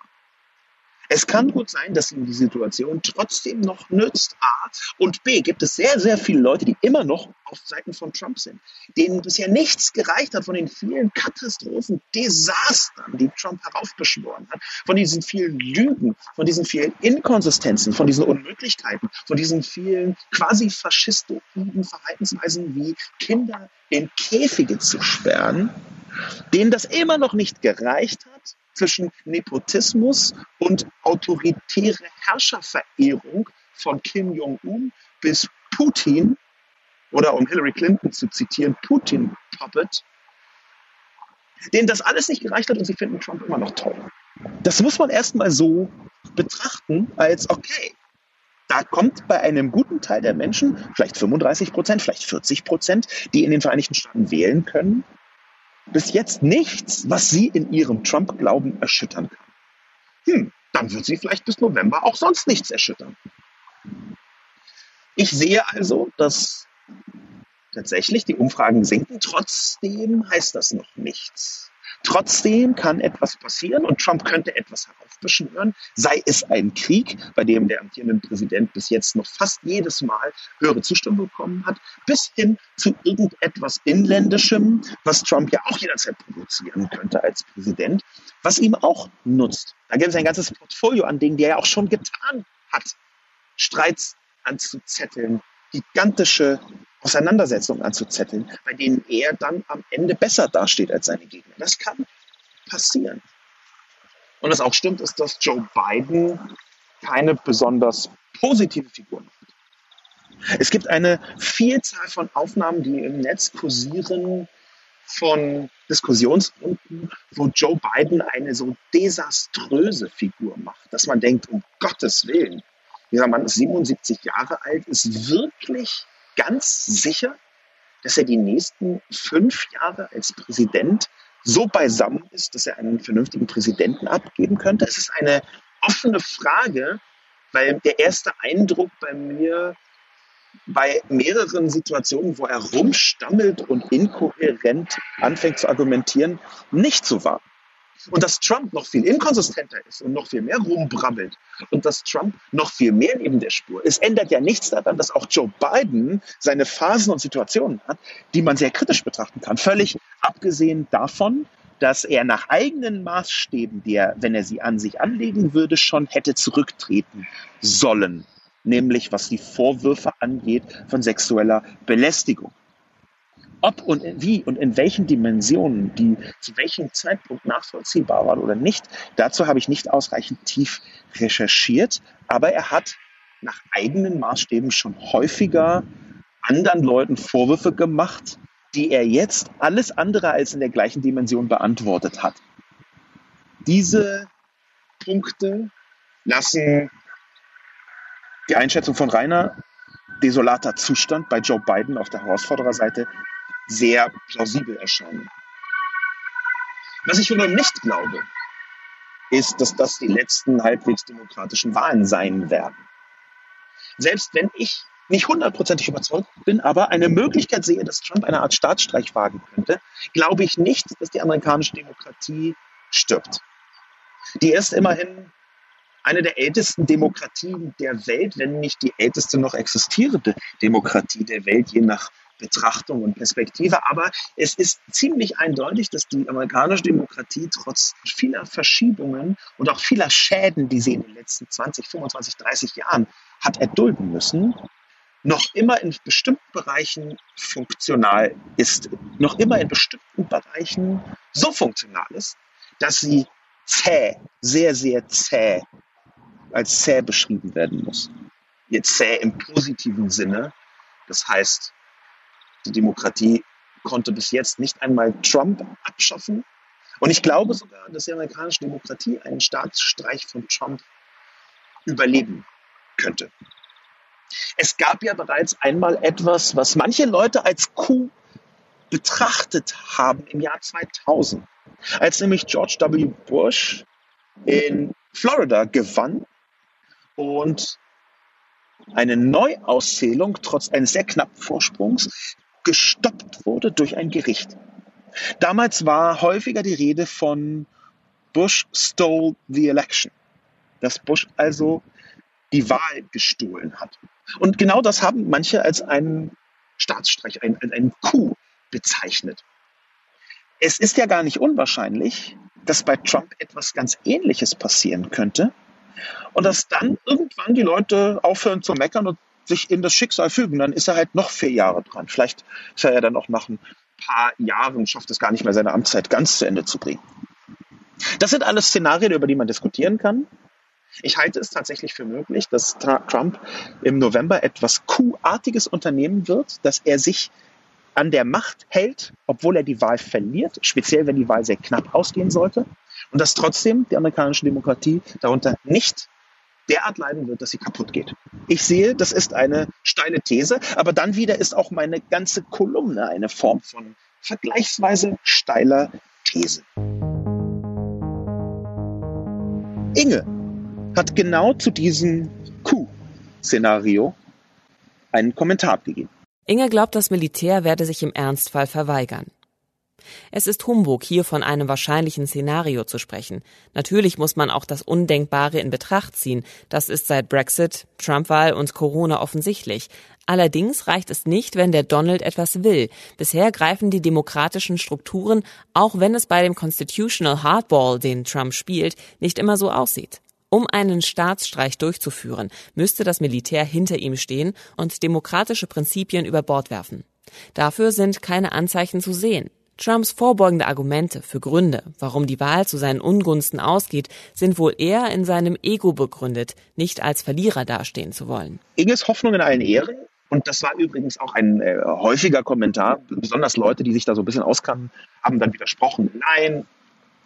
es kann gut sein, dass ihm die Situation trotzdem noch nützt. A. Und B. Gibt es sehr, sehr viele Leute, die immer noch auf Seiten von Trump sind, denen bisher nichts gereicht hat von den vielen Katastrophen, Desastern, die Trump heraufbeschworen hat, von diesen vielen Lügen, von diesen vielen Inkonsistenzen, von diesen Unmöglichkeiten, von diesen vielen quasi faschistoiden Verhaltensweisen wie Kinder in Käfige zu sperren denen das immer noch nicht gereicht hat, zwischen Nepotismus und autoritäre Herrscherverehrung von Kim Jong-un bis Putin oder um Hillary Clinton zu zitieren, Putin-Puppet, denen das alles nicht gereicht hat und sie finden Trump immer noch toll. Das muss man erstmal so betrachten als, okay, da kommt bei einem guten Teil der Menschen, vielleicht 35 Prozent, vielleicht 40 Prozent, die in den Vereinigten Staaten wählen können, bis jetzt nichts, was sie in ihrem Trump-Glauben erschüttern kann. Hm, dann wird sie vielleicht bis November auch sonst nichts erschüttern. Ich sehe also, dass tatsächlich die Umfragen sinken. Trotzdem heißt das noch nichts. Trotzdem kann etwas passieren und Trump könnte etwas heraufbeschwören, sei es ein Krieg, bei dem der amtierende Präsident bis jetzt noch fast jedes Mal höhere Zustimmung bekommen hat, bis hin zu irgendetwas Inländischem, was Trump ja auch jederzeit provozieren könnte als Präsident, was ihm auch nutzt. Da gibt es ein ganzes Portfolio an Dingen, die er ja auch schon getan hat. Streits anzuzetteln, gigantische Auseinandersetzungen anzuzetteln, bei denen er dann am Ende besser dasteht als seine Gegner. Das kann passieren. Und was auch stimmt, ist, dass Joe Biden keine besonders positive Figur macht. Es gibt eine Vielzahl von Aufnahmen, die im Netz kursieren, von Diskussionsrunden, wo Joe Biden eine so desaströse Figur macht, dass man denkt, um Gottes Willen, dieser Mann ist 77 Jahre alt, ist wirklich ganz sicher, dass er die nächsten fünf Jahre als Präsident so beisammen ist, dass er einen vernünftigen Präsidenten abgeben könnte. Es ist eine offene Frage, weil der erste Eindruck bei mir bei mehreren Situationen, wo er rumstammelt und inkohärent anfängt zu argumentieren, nicht so war. Und dass Trump noch viel inkonsistenter ist und noch viel mehr rumbrabbelt und dass Trump noch viel mehr neben der Spur ist, ändert ja nichts daran, dass auch Joe Biden seine Phasen und Situationen hat, die man sehr kritisch betrachten kann. Völlig abgesehen davon, dass er nach eigenen Maßstäben, die er, wenn er sie an sich anlegen würde, schon hätte zurücktreten sollen nämlich was die Vorwürfe angeht von sexueller Belästigung. Ob und wie und in welchen Dimensionen die zu welchem Zeitpunkt nachvollziehbar waren oder nicht, dazu habe ich nicht ausreichend tief recherchiert, aber er hat nach eigenen Maßstäben schon häufiger anderen Leuten Vorwürfe gemacht, die er jetzt alles andere als in der gleichen Dimension beantwortet hat. Diese Punkte lassen die Einschätzung von Rainer, desolater Zustand bei Joe Biden auf der Herausfordererseite, sehr plausibel erscheinen. Was ich wiederum nicht glaube, ist, dass das die letzten halbwegs demokratischen Wahlen sein werden. Selbst wenn ich nicht hundertprozentig überzeugt bin, aber eine Möglichkeit sehe, dass Trump eine Art Staatsstreich wagen könnte, glaube ich nicht, dass die amerikanische Demokratie stirbt. Die ist immerhin eine der ältesten Demokratien der Welt, wenn nicht die älteste noch existierende Demokratie der Welt, je nach Betrachtung und Perspektive. Aber es ist ziemlich eindeutig, dass die amerikanische Demokratie trotz vieler Verschiebungen und auch vieler Schäden, die sie in den letzten 20, 25, 30 Jahren hat erdulden müssen, noch immer in bestimmten Bereichen funktional ist, noch immer in bestimmten Bereichen so funktional ist, dass sie zäh, sehr, sehr zäh als zäh beschrieben werden muss. Jetzt zäh im positiven Sinne. Das heißt, die Demokratie konnte bis jetzt nicht einmal Trump abschaffen. Und ich glaube sogar, dass die amerikanische Demokratie einen Staatsstreich von Trump überleben könnte. Es gab ja bereits einmal etwas, was manche Leute als Coup betrachtet haben im Jahr 2000, als nämlich George W. Bush in Florida gewann und eine Neuauszählung trotz eines sehr knappen Vorsprungs gestoppt wurde durch ein Gericht. Damals war häufiger die Rede von Bush stole the election, dass Bush also die Wahl gestohlen hat. Und genau das haben manche als einen Staatsstreich, einen, einen Coup bezeichnet. Es ist ja gar nicht unwahrscheinlich, dass bei Trump etwas ganz Ähnliches passieren könnte, und dass dann irgendwann die Leute aufhören zu meckern und sich in das Schicksal fügen. Dann ist er halt noch vier Jahre dran. Vielleicht ist er ja dann auch nach ein paar Jahren, schafft es gar nicht mehr, seine Amtszeit ganz zu Ende zu bringen. Das sind alles Szenarien, über die man diskutieren kann. Ich halte es tatsächlich für möglich, dass Trump im November etwas Q-artiges unternehmen wird, dass er sich an der Macht hält, obwohl er die Wahl verliert, speziell wenn die Wahl sehr knapp ausgehen sollte, und dass trotzdem die amerikanische Demokratie darunter nicht derart leiden wird, dass sie kaputt geht. Ich sehe, das ist eine steile These, aber dann wieder ist auch meine ganze Kolumne eine Form von vergleichsweise steiler These. Inge hat genau zu diesem Coup-Szenario einen Kommentar gegeben. Inge glaubt, das Militär werde sich im Ernstfall verweigern. Es ist Humbug, hier von einem wahrscheinlichen Szenario zu sprechen. Natürlich muss man auch das Undenkbare in Betracht ziehen. Das ist seit Brexit, Trump-Wahl und Corona offensichtlich. Allerdings reicht es nicht, wenn der Donald etwas will. Bisher greifen die demokratischen Strukturen, auch wenn es bei dem Constitutional Hardball, den Trump spielt, nicht immer so aussieht. Um einen Staatsstreich durchzuführen, müsste das Militär hinter ihm stehen und demokratische Prinzipien über Bord werfen. Dafür sind keine Anzeichen zu sehen. Trumps vorbeugende Argumente für Gründe, warum die Wahl zu seinen Ungunsten ausgeht, sind wohl eher in seinem Ego begründet, nicht als Verlierer dastehen zu wollen. Inges Hoffnung in allen Ehren. Und das war übrigens auch ein äh, häufiger Kommentar. Besonders Leute, die sich da so ein bisschen auskannten, haben dann widersprochen. Nein,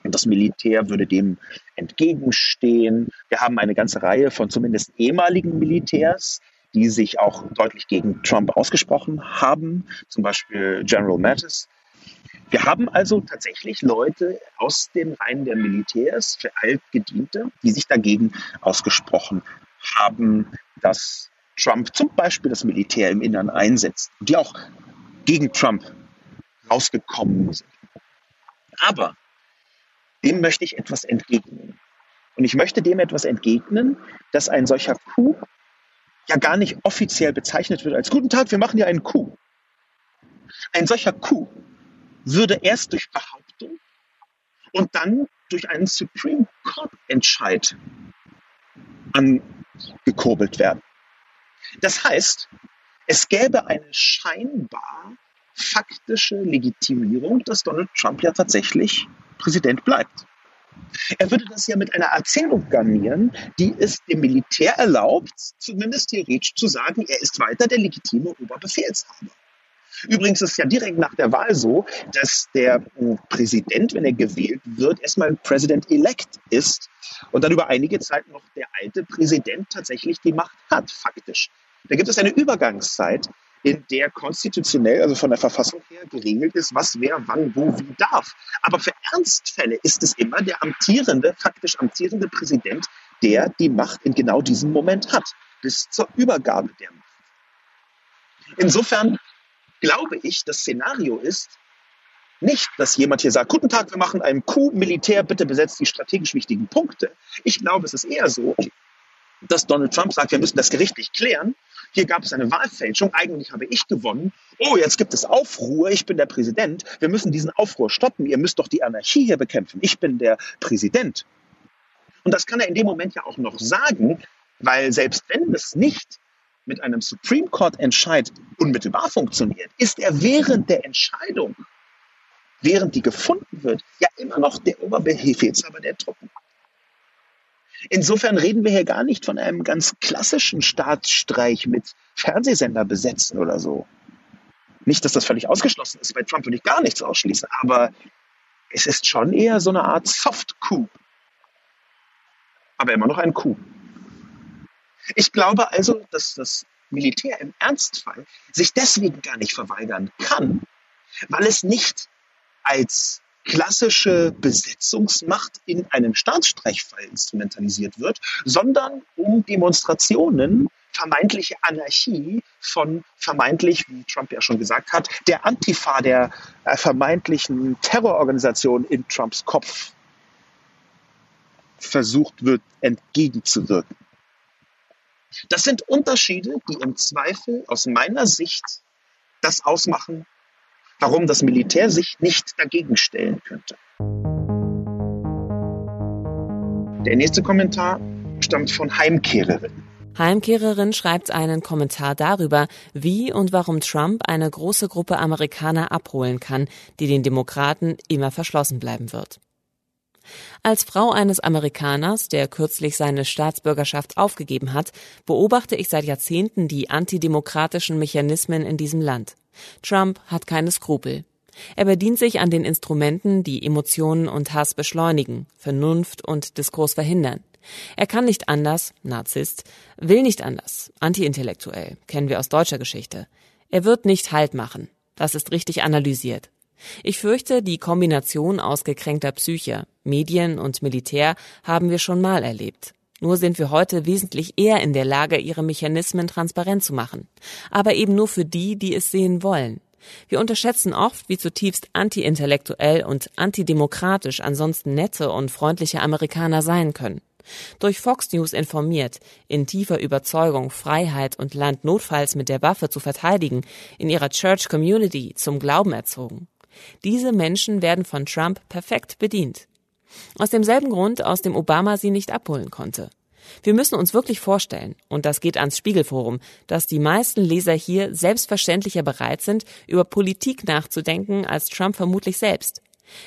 das Militär würde dem entgegenstehen. Wir haben eine ganze Reihe von zumindest ehemaligen Militärs, die sich auch deutlich gegen Trump ausgesprochen haben, zum Beispiel General Mattis. Wir haben also tatsächlich Leute aus den Reihen der Militärs, für Altgediente, die sich dagegen ausgesprochen haben, dass Trump zum Beispiel das Militär im Innern einsetzt, die auch gegen Trump rausgekommen sind. Aber dem möchte ich etwas entgegnen. Und ich möchte dem etwas entgegnen, dass ein solcher Coup ja gar nicht offiziell bezeichnet wird als Guten Tag, wir machen ja einen Coup. Ein solcher Coup würde erst durch Behauptung und dann durch einen Supreme Court Entscheid angekurbelt werden. Das heißt, es gäbe eine scheinbar faktische Legitimierung, dass Donald Trump ja tatsächlich Präsident bleibt. Er würde das ja mit einer Erzählung garnieren, die es dem Militär erlaubt, zumindest theoretisch zu sagen, er ist weiter der legitime Oberbefehlshaber. Übrigens ist ja direkt nach der Wahl so, dass der äh, Präsident, wenn er gewählt wird, erstmal President-elect ist und dann über einige Zeit noch der alte Präsident tatsächlich die Macht hat, faktisch. Da gibt es eine Übergangszeit, in der konstitutionell, also von der Verfassung her, geregelt ist, was wer wann wo wie darf. Aber für Ernstfälle ist es immer der amtierende, faktisch amtierende Präsident, der die Macht in genau diesem Moment hat, bis zur Übergabe der Macht. Insofern glaube ich, das Szenario ist nicht, dass jemand hier sagt, guten Tag, wir machen einen Coup, Militär, bitte besetzt die strategisch wichtigen Punkte. Ich glaube, es ist eher so, dass Donald Trump sagt, wir müssen das gerichtlich klären. Hier gab es eine Wahlfälschung, eigentlich habe ich gewonnen. Oh, jetzt gibt es Aufruhr, ich bin der Präsident. Wir müssen diesen Aufruhr stoppen. Ihr müsst doch die Anarchie hier bekämpfen. Ich bin der Präsident. Und das kann er in dem Moment ja auch noch sagen, weil selbst wenn es nicht mit einem Supreme Court Entscheid unmittelbar funktioniert, ist er während der Entscheidung, während die gefunden wird, ja immer noch der Oberbefehlshaber der Truppen. Insofern reden wir hier gar nicht von einem ganz klassischen Staatsstreich mit Fernsehsender besetzen oder so. Nicht, dass das völlig ausgeschlossen ist. Bei Trump würde ich gar nichts ausschließen. Aber es ist schon eher so eine Art Soft-Coup. Aber immer noch ein Coup. Ich glaube also, dass das Militär im Ernstfall sich deswegen gar nicht verweigern kann, weil es nicht als klassische Besetzungsmacht in einen Staatsstreichfall instrumentalisiert wird, sondern um Demonstrationen vermeintliche Anarchie von vermeintlich, wie Trump ja schon gesagt hat, der Antifa der äh, vermeintlichen Terrororganisation in Trumps Kopf versucht wird entgegenzuwirken. Das sind Unterschiede, die im Zweifel aus meiner Sicht das ausmachen, warum das Militär sich nicht dagegen stellen könnte. Der nächste Kommentar stammt von Heimkehrerin. Heimkehrerin schreibt einen Kommentar darüber, wie und warum Trump eine große Gruppe Amerikaner abholen kann, die den Demokraten immer verschlossen bleiben wird. Als Frau eines Amerikaners, der kürzlich seine Staatsbürgerschaft aufgegeben hat, beobachte ich seit Jahrzehnten die antidemokratischen Mechanismen in diesem Land. Trump hat keine Skrupel. Er bedient sich an den Instrumenten, die Emotionen und Hass beschleunigen, Vernunft und Diskurs verhindern. Er kann nicht anders, Narzisst, will nicht anders, antiintellektuell, kennen wir aus deutscher Geschichte. Er wird nicht Halt machen. Das ist richtig analysiert. Ich fürchte, die Kombination aus gekränkter Psyche, Medien und Militär haben wir schon mal erlebt. Nur sind wir heute wesentlich eher in der Lage, ihre Mechanismen transparent zu machen. Aber eben nur für die, die es sehen wollen. Wir unterschätzen oft, wie zutiefst antiintellektuell und antidemokratisch ansonsten nette und freundliche Amerikaner sein können. Durch Fox News informiert, in tiefer Überzeugung, Freiheit und Land notfalls mit der Waffe zu verteidigen, in ihrer Church Community zum Glauben erzogen. Diese Menschen werden von Trump perfekt bedient. Aus demselben Grund, aus dem Obama sie nicht abholen konnte. Wir müssen uns wirklich vorstellen, und das geht ans Spiegelforum, dass die meisten Leser hier selbstverständlicher bereit sind, über Politik nachzudenken als Trump vermutlich selbst.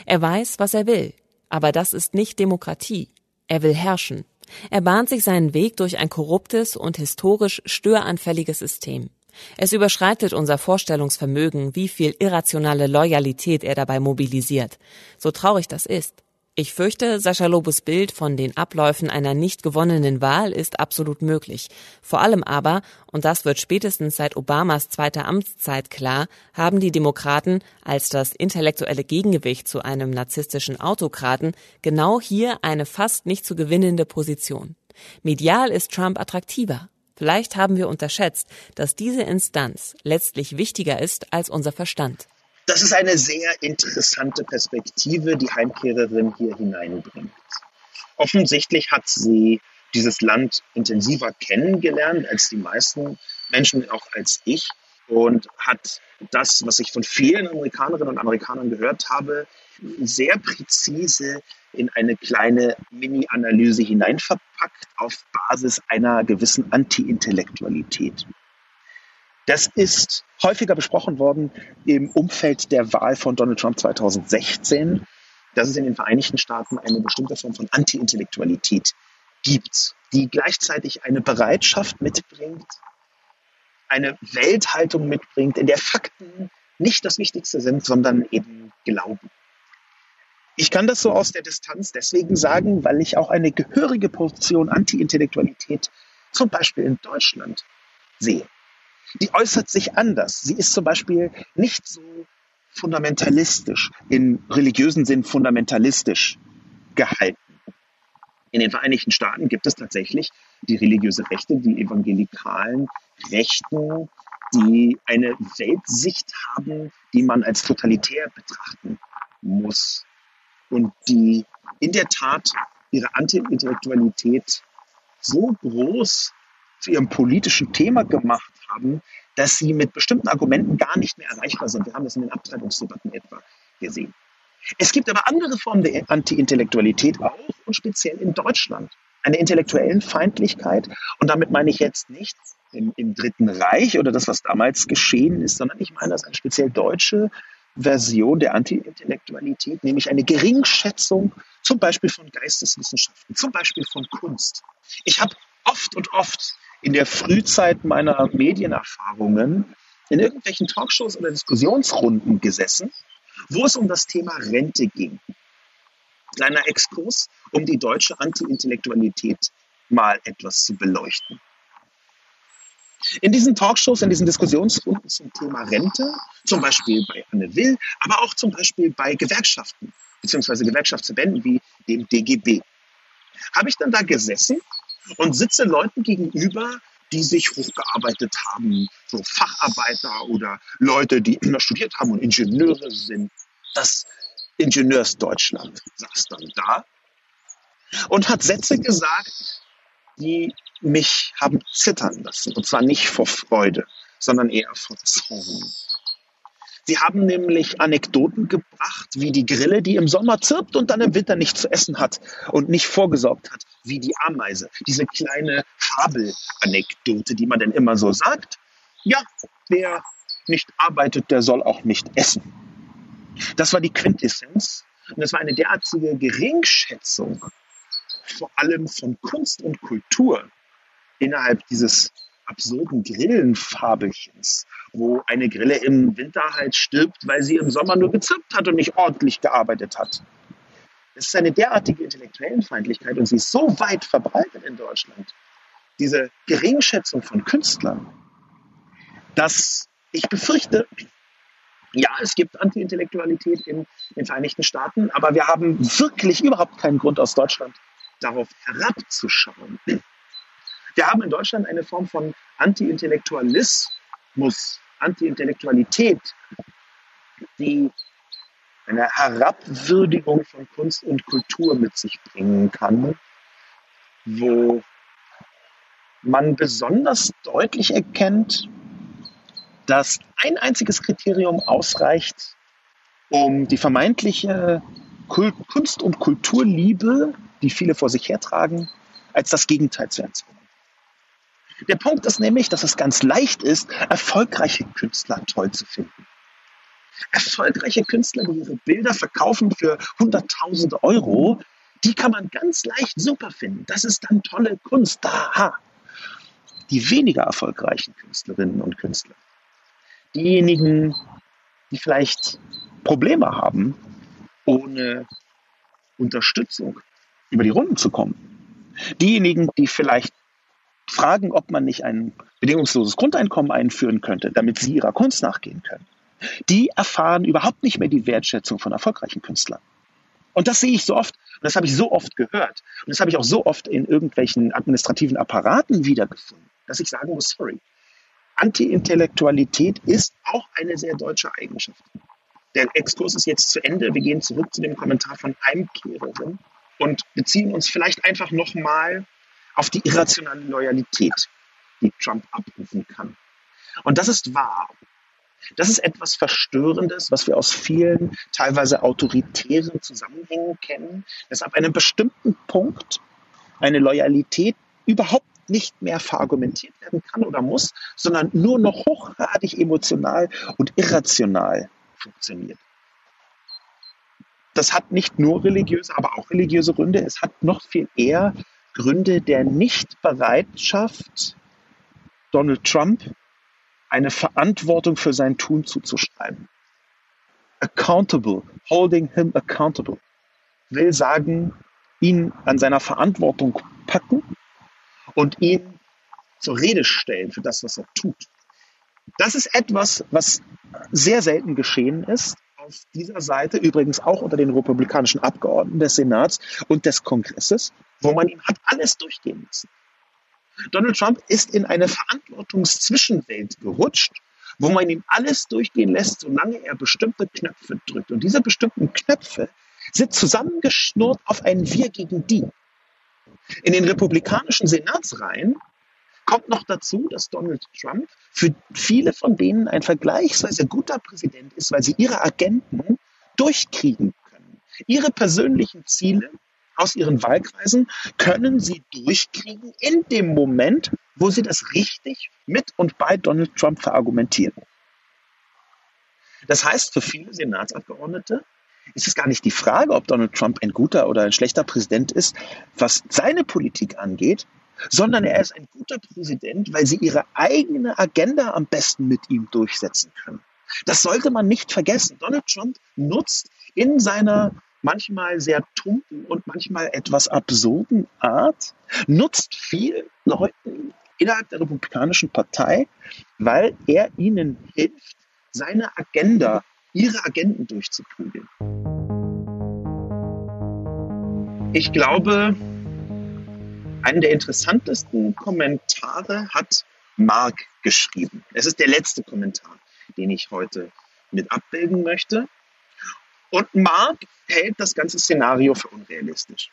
Er weiß, was er will. Aber das ist nicht Demokratie. Er will herrschen. Er bahnt sich seinen Weg durch ein korruptes und historisch störanfälliges System. Es überschreitet unser Vorstellungsvermögen, wie viel irrationale Loyalität er dabei mobilisiert. So traurig das ist. Ich fürchte, Sascha Lobos Bild von den Abläufen einer nicht gewonnenen Wahl ist absolut möglich. Vor allem aber, und das wird spätestens seit Obamas zweiter Amtszeit klar, haben die Demokraten als das intellektuelle Gegengewicht zu einem narzisstischen Autokraten genau hier eine fast nicht zu gewinnende Position. Medial ist Trump attraktiver. Vielleicht haben wir unterschätzt, dass diese Instanz letztlich wichtiger ist als unser Verstand. Das ist eine sehr interessante Perspektive, die Heimkehrerin hier hineinbringt. Offensichtlich hat sie dieses Land intensiver kennengelernt als die meisten Menschen, auch als ich, und hat das, was ich von vielen Amerikanerinnen und Amerikanern gehört habe, sehr präzise in eine kleine Mini-Analyse hineinverpackt auf Basis einer gewissen Anti-Intellektualität. Das ist häufiger besprochen worden im Umfeld der Wahl von Donald Trump 2016, dass es in den Vereinigten Staaten eine bestimmte Form von Anti-Intellektualität gibt, die gleichzeitig eine Bereitschaft mitbringt, eine Welthaltung mitbringt, in der Fakten nicht das Wichtigste sind, sondern eben Glauben. Ich kann das so aus der Distanz deswegen sagen, weil ich auch eine gehörige Portion Anti-Intellektualität zum Beispiel in Deutschland sehe. Die äußert sich anders. Sie ist zum Beispiel nicht so fundamentalistisch, in religiösen Sinn fundamentalistisch gehalten. In den Vereinigten Staaten gibt es tatsächlich die religiöse Rechte, die evangelikalen Rechten, die eine Weltsicht haben, die man als totalitär betrachten muss und die in der Tat ihre Anti-Intellektualität so groß zu ihrem politischen Thema gemacht haben, dass sie mit bestimmten Argumenten gar nicht mehr erreichbar sind. Wir haben das in den Abtreibungsdebatten etwa gesehen. Es gibt aber andere Formen der Anti-Intellektualität auch und speziell in Deutschland. Eine intellektuellen Feindlichkeit. Und damit meine ich jetzt nicht im, im Dritten Reich oder das, was damals geschehen ist, sondern ich meine das eine speziell deutsche Version der Anti-Intellektualität, nämlich eine Geringschätzung zum Beispiel von Geisteswissenschaften, zum Beispiel von Kunst. Ich habe oft und oft in der Frühzeit meiner Medienerfahrungen in irgendwelchen Talkshows oder Diskussionsrunden gesessen, wo es um das Thema Rente ging. Kleiner Exkurs, um die deutsche Anti-Intellektualität mal etwas zu beleuchten. In diesen Talkshows, in diesen Diskussionsrunden zum Thema Rente, zum Beispiel bei Anne Will, aber auch zum Beispiel bei Gewerkschaften beziehungsweise Gewerkschaftsverbänden wie dem DGB, habe ich dann da gesessen und sitze Leuten gegenüber, die sich hochgearbeitet haben, so Facharbeiter oder Leute, die immer studiert haben und Ingenieure sind. Das Ingenieursdeutschland saß dann da und hat Sätze gesagt, die mich haben zittern lassen. Und zwar nicht vor Freude, sondern eher vor Zorn. Sie haben nämlich Anekdoten gebracht, wie die Grille, die im Sommer zirpt und dann im Winter nicht zu essen hat und nicht vorgesorgt hat, wie die Ameise. Diese kleine Fabelanekdote, die man dann immer so sagt. Ja, wer nicht arbeitet, der soll auch nicht essen. Das war die Quintessenz. Und das war eine derartige Geringschätzung, vor allem von Kunst und Kultur innerhalb dieses absurden Grillenfabelchens, wo eine Grille im Winter halt stirbt, weil sie im Sommer nur gezirpt hat und nicht ordentlich gearbeitet hat. Es ist eine derartige Intellektuellenfeindlichkeit und sie ist so weit verbreitet in Deutschland, diese Geringschätzung von Künstlern, dass ich befürchte, ja, es gibt Anti-Intellektualität in den Vereinigten Staaten, aber wir haben wirklich überhaupt keinen Grund aus Deutschland darauf herabzuschauen. Wir haben in Deutschland eine Form von Anti-Intellektualismus, Anti-Intellektualität, die eine Herabwürdigung von Kunst und Kultur mit sich bringen kann, wo man besonders deutlich erkennt, dass ein einziges Kriterium ausreicht, um die vermeintliche Kunst- und Kulturliebe, die viele vor sich hertragen, als das Gegenteil zu erzeugen. Der Punkt ist nämlich, dass es ganz leicht ist, erfolgreiche Künstler toll zu finden. Erfolgreiche Künstler, die ihre Bilder verkaufen für hunderttausende Euro, die kann man ganz leicht super finden. Das ist dann tolle Kunst. Aha. die weniger erfolgreichen Künstlerinnen und Künstler, diejenigen, die vielleicht Probleme haben, ohne Unterstützung über die Runden zu kommen. Diejenigen, die vielleicht fragen, ob man nicht ein bedingungsloses Grundeinkommen einführen könnte, damit sie ihrer Kunst nachgehen können. Die erfahren überhaupt nicht mehr die Wertschätzung von erfolgreichen Künstlern. Und das sehe ich so oft, und das habe ich so oft gehört, und das habe ich auch so oft in irgendwelchen administrativen Apparaten wiedergefunden, dass ich sagen muss, sorry, Anti-Intellektualität ist auch eine sehr deutsche Eigenschaft. Der Exkurs ist jetzt zu Ende. Wir gehen zurück zu dem Kommentar von Heimkehrerin und beziehen uns vielleicht einfach nochmal auf die irrationale Loyalität, die Trump abrufen kann. Und das ist wahr. Das ist etwas Verstörendes, was wir aus vielen, teilweise autoritären Zusammenhängen kennen, dass ab einem bestimmten Punkt eine Loyalität überhaupt nicht mehr verargumentiert werden kann oder muss, sondern nur noch hochgradig emotional und irrational funktioniert. Das hat nicht nur religiöse, aber auch religiöse Gründe. Es hat noch viel eher Gründe der Nichtbereitschaft, Donald Trump eine Verantwortung für sein Tun zuzuschreiben. Accountable, holding him accountable, will sagen, ihn an seiner Verantwortung packen und ihn zur Rede stellen für das, was er tut. Das ist etwas, was sehr selten geschehen ist auf dieser Seite, übrigens auch unter den republikanischen Abgeordneten des Senats und des Kongresses, wo man ihm hat alles durchgehen lassen. Donald Trump ist in eine Verantwortungszwischenwelt gerutscht, wo man ihm alles durchgehen lässt, solange er bestimmte Knöpfe drückt. Und diese bestimmten Knöpfe sind zusammengeschnurrt auf ein Wir gegen die. In den republikanischen Senatsreihen kommt noch dazu, dass Donald Trump für viele von denen ein vergleichsweise guter Präsident ist, weil sie ihre Agenten durchkriegen können. Ihre persönlichen Ziele aus ihren Wahlkreisen können sie durchkriegen in dem Moment, wo sie das richtig mit und bei Donald Trump verargumentieren. Das heißt, für viele Senatsabgeordnete ist es gar nicht die Frage, ob Donald Trump ein guter oder ein schlechter Präsident ist, was seine Politik angeht, sondern er ist ein guter Präsident, weil sie ihre eigene Agenda am besten mit ihm durchsetzen können. Das sollte man nicht vergessen. Donald Trump nutzt in seiner manchmal sehr tumpen und manchmal etwas absurden Art, nutzt viel Leuten innerhalb der Republikanischen Partei, weil er ihnen hilft, seine Agenda, ihre Agenden durchzuprügeln. Ich glaube, einen der interessantesten Kommentare hat Mark geschrieben. Es ist der letzte Kommentar, den ich heute mit abbilden möchte. Und Mark hält das ganze Szenario für unrealistisch.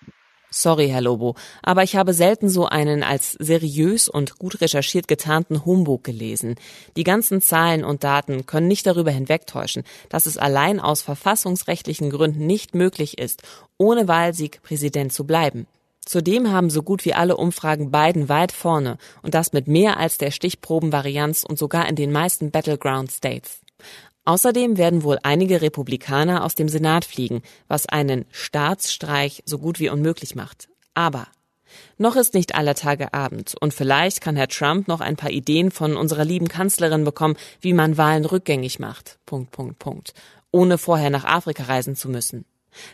Sorry, Herr Lobo, aber ich habe selten so einen als seriös und gut recherchiert getarnten Humbug gelesen. Die ganzen Zahlen und Daten können nicht darüber hinwegtäuschen, dass es allein aus verfassungsrechtlichen Gründen nicht möglich ist, ohne Wahlsieg Präsident zu bleiben. Zudem haben so gut wie alle Umfragen Biden weit vorne und das mit mehr als der Stichprobenvarianz und sogar in den meisten Battleground States. Außerdem werden wohl einige Republikaner aus dem Senat fliegen, was einen Staatsstreich so gut wie unmöglich macht. Aber noch ist nicht aller Tage Abend und vielleicht kann Herr Trump noch ein paar Ideen von unserer lieben Kanzlerin bekommen, wie man Wahlen rückgängig macht. Punkt, Punkt, Punkt. Ohne vorher nach Afrika reisen zu müssen.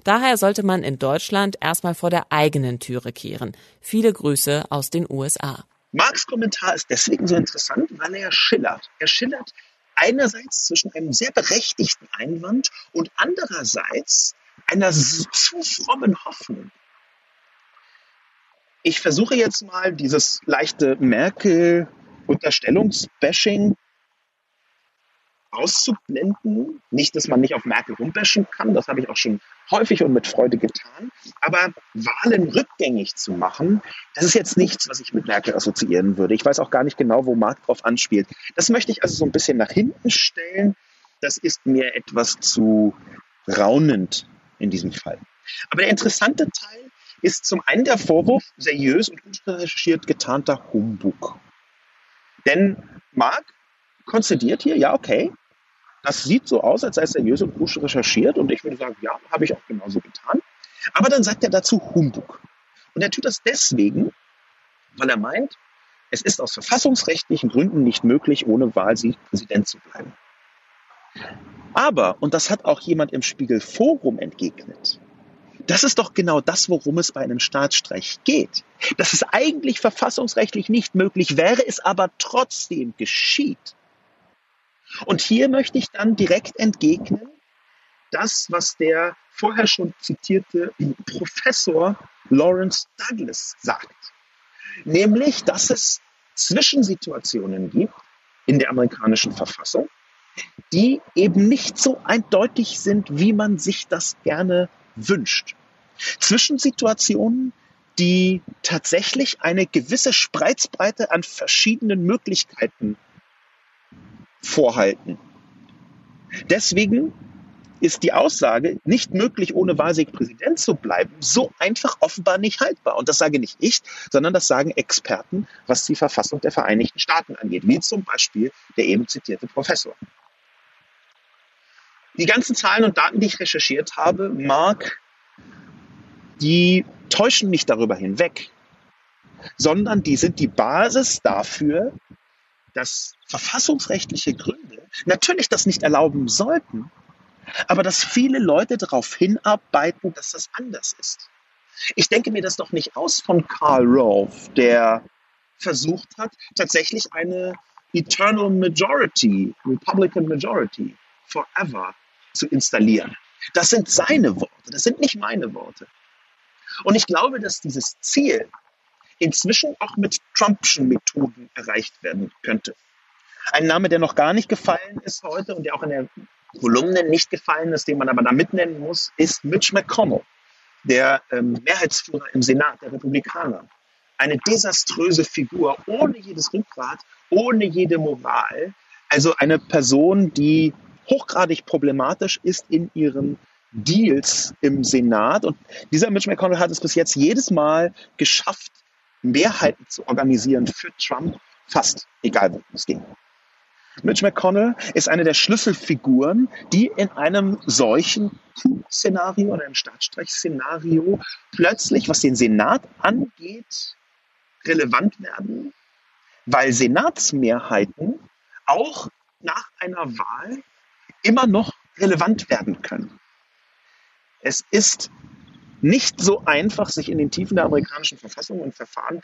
Daher sollte man in Deutschland erstmal vor der eigenen Türe kehren. Viele Grüße aus den USA. Marx Kommentar ist deswegen so interessant, weil er schillert. Er schillert einerseits zwischen einem sehr berechtigten Einwand und andererseits einer zu frommen Hoffnung. Ich versuche jetzt mal dieses leichte Merkel-Unterstellungsbashing auszublenden. Nicht, dass man nicht auf Merkel rumbashen kann, das habe ich auch schon häufig und mit Freude getan. Aber Wahlen rückgängig zu machen, das ist jetzt nichts, was ich mit Merkel assoziieren würde. Ich weiß auch gar nicht genau, wo Mark drauf anspielt. Das möchte ich also so ein bisschen nach hinten stellen. Das ist mir etwas zu raunend in diesem Fall. Aber der interessante Teil ist zum einen der Vorwurf seriös und gut recherchiert getarnter Humbug. Denn Mark konzidiert hier, ja, okay, das sieht so aus, als sei es seriös und gut recherchiert. Und ich würde sagen, ja, habe ich auch genauso getan. Aber dann sagt er dazu Humbug. Und er tut das deswegen, weil er meint, Es ist aus verfassungsrechtlichen Gründen nicht möglich, ohne Wahlsieg Präsident zu bleiben. Aber, und das hat auch jemand im Spiegel Forum entgegnet, das ist doch genau das, worum es bei einem Staatsstreich geht. Dass es eigentlich verfassungsrechtlich nicht möglich wäre, es aber trotzdem geschieht. Und hier möchte ich dann direkt entgegnen, das, was der vorher schon zitierte Professor Lawrence Douglas sagt. Nämlich, dass es Zwischensituationen gibt in der amerikanischen Verfassung, die eben nicht so eindeutig sind, wie man sich das gerne wünscht. Zwischensituationen, die tatsächlich eine gewisse Spreizbreite an verschiedenen Möglichkeiten vorhalten. Deswegen ist die Aussage, nicht möglich, ohne Wahlsieg Präsident zu bleiben, so einfach offenbar nicht haltbar. Und das sage nicht ich, sondern das sagen Experten, was die Verfassung der Vereinigten Staaten angeht, wie zum Beispiel der eben zitierte Professor. Die ganzen Zahlen und Daten, die ich recherchiert habe, mag, die täuschen nicht darüber hinweg, sondern die sind die Basis dafür, dass verfassungsrechtliche Gründe natürlich das nicht erlauben sollten, aber dass viele Leute darauf hinarbeiten, dass das anders ist. Ich denke mir das doch nicht aus von Karl Rove, der versucht hat, tatsächlich eine Eternal Majority, Republican Majority, forever zu installieren. Das sind seine Worte, das sind nicht meine Worte. Und ich glaube, dass dieses Ziel inzwischen auch mit Trumpschen Methoden erreicht werden könnte. Ein Name, der noch gar nicht gefallen ist heute und der auch in der Kolumne nicht gefallen ist, den man aber da mitnennen muss, ist Mitch McConnell, der ähm, Mehrheitsführer im Senat der Republikaner. Eine desaströse Figur, ohne jedes Rückgrat, ohne jede Moral. Also eine Person, die hochgradig problematisch ist in ihren Deals im Senat. Und dieser Mitch McConnell hat es bis jetzt jedes Mal geschafft, Mehrheiten zu organisieren für Trump, fast egal worum es ging. Mitch McConnell ist eine der Schlüsselfiguren, die in einem solchen Coup-Szenario oder einem Staatsstreich-Szenario plötzlich, was den Senat angeht, relevant werden, weil Senatsmehrheiten auch nach einer Wahl immer noch relevant werden können. Es ist nicht so einfach, sich in den Tiefen der amerikanischen Verfassung und Verfahren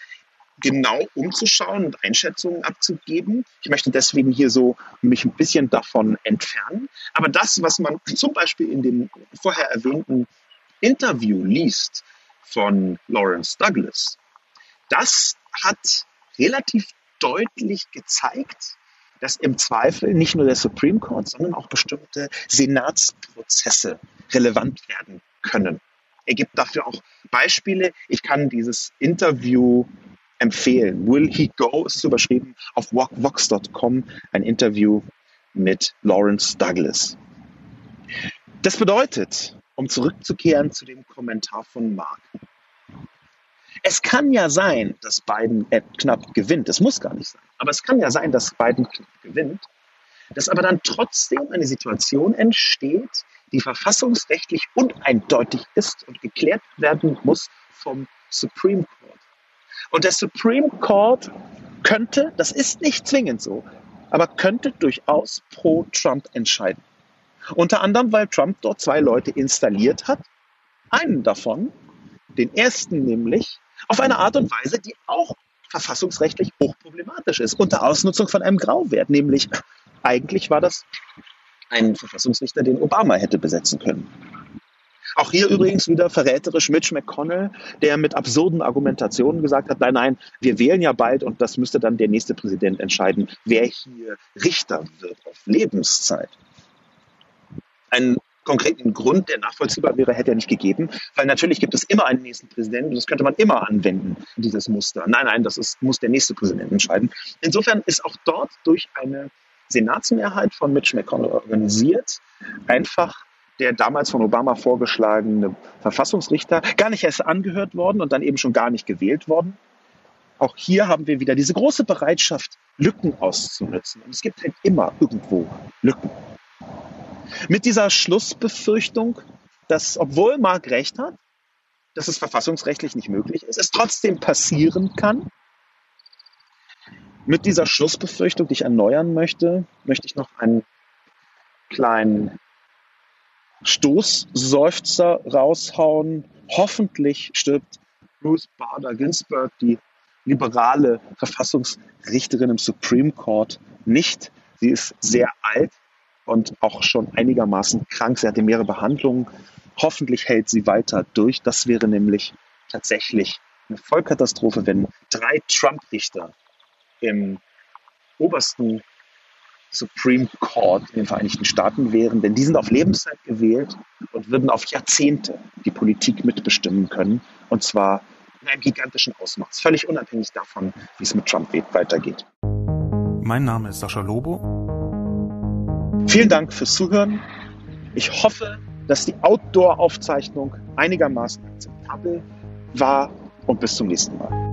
genau umzuschauen und Einschätzungen abzugeben. Ich möchte deswegen hier so mich ein bisschen davon entfernen. Aber das, was man (clears throat) zum Beispiel in dem vorher erwähnten Interview liest von Lawrence Douglas, das hat relativ deutlich gezeigt, dass im Zweifel nicht nur der Supreme Court, sondern auch bestimmte Senatsprozesse relevant werden können. Er gibt dafür auch Beispiele. Ich kann dieses Interview empfehlen. Will He Go ist überschrieben auf vox.com, ein Interview mit Lawrence Douglas. Das bedeutet, um zurückzukehren zu dem Kommentar von Mark, es kann ja sein, dass Biden knapp gewinnt. Es muss gar nicht sein. Aber es kann ja sein, dass Biden knapp gewinnt. Dass aber dann trotzdem eine Situation entsteht, die verfassungsrechtlich uneindeutig ist und geklärt werden muss vom Supreme Court. Und der Supreme Court könnte, das ist nicht zwingend so, aber könnte durchaus pro Trump entscheiden. Unter anderem, weil Trump dort zwei Leute installiert hat. Einen davon, den ersten nämlich, auf eine Art und Weise, die auch verfassungsrechtlich hochproblematisch ist, unter Ausnutzung von einem Grauwert, nämlich eigentlich war das ein Verfassungsrichter, den Obama hätte besetzen können. Auch hier übrigens wieder verräterisch Mitch McConnell, der mit absurden Argumentationen gesagt hat, nein, nein, wir wählen ja bald und das müsste dann der nächste Präsident entscheiden, wer hier Richter wird auf Lebenszeit. Ein konkreten Grund, der nachvollziehbar wäre, hätte er nicht gegeben, weil natürlich gibt es immer einen nächsten Präsidenten und das könnte man immer anwenden, dieses Muster. Nein, nein, das ist, muss der nächste Präsident entscheiden. Insofern ist auch dort durch eine Senatsmehrheit von Mitch McConnell organisiert einfach der damals von Obama vorgeschlagene Verfassungsrichter gar nicht erst angehört worden und dann eben schon gar nicht gewählt worden. Auch hier haben wir wieder diese große Bereitschaft, Lücken auszunutzen. Und es gibt halt immer irgendwo Lücken. Mit dieser Schlussbefürchtung, dass, obwohl Mark recht hat, dass es verfassungsrechtlich nicht möglich ist, es trotzdem passieren kann, Mit dieser Schlussbefürchtung, die ich erneuern möchte, möchte ich noch einen kleinen Stoßseufzer raushauen. Hoffentlich stirbt Ruth Bader Ginsburg, die liberale Verfassungsrichterin im Supreme Court, nicht. Sie ist sehr alt und auch schon einigermaßen krank. Sie hatte mehrere Behandlungen. Hoffentlich hält sie weiter durch. Das wäre nämlich tatsächlich eine Vollkatastrophe, wenn drei Trump-Richter im obersten Supreme Court in den Vereinigten Staaten wären, denn die sind auf Lebenszeit gewählt und würden auf Jahrzehnte die Politik mitbestimmen können. Und zwar in einem gigantischen Ausmaß, völlig unabhängig davon, wie es mit Trump weitergeht. Mein Name ist Sascha Lobo. Vielen Dank fürs Zuhören. Ich hoffe, dass die Outdoor-Aufzeichnung einigermaßen akzeptabel war und bis zum nächsten Mal.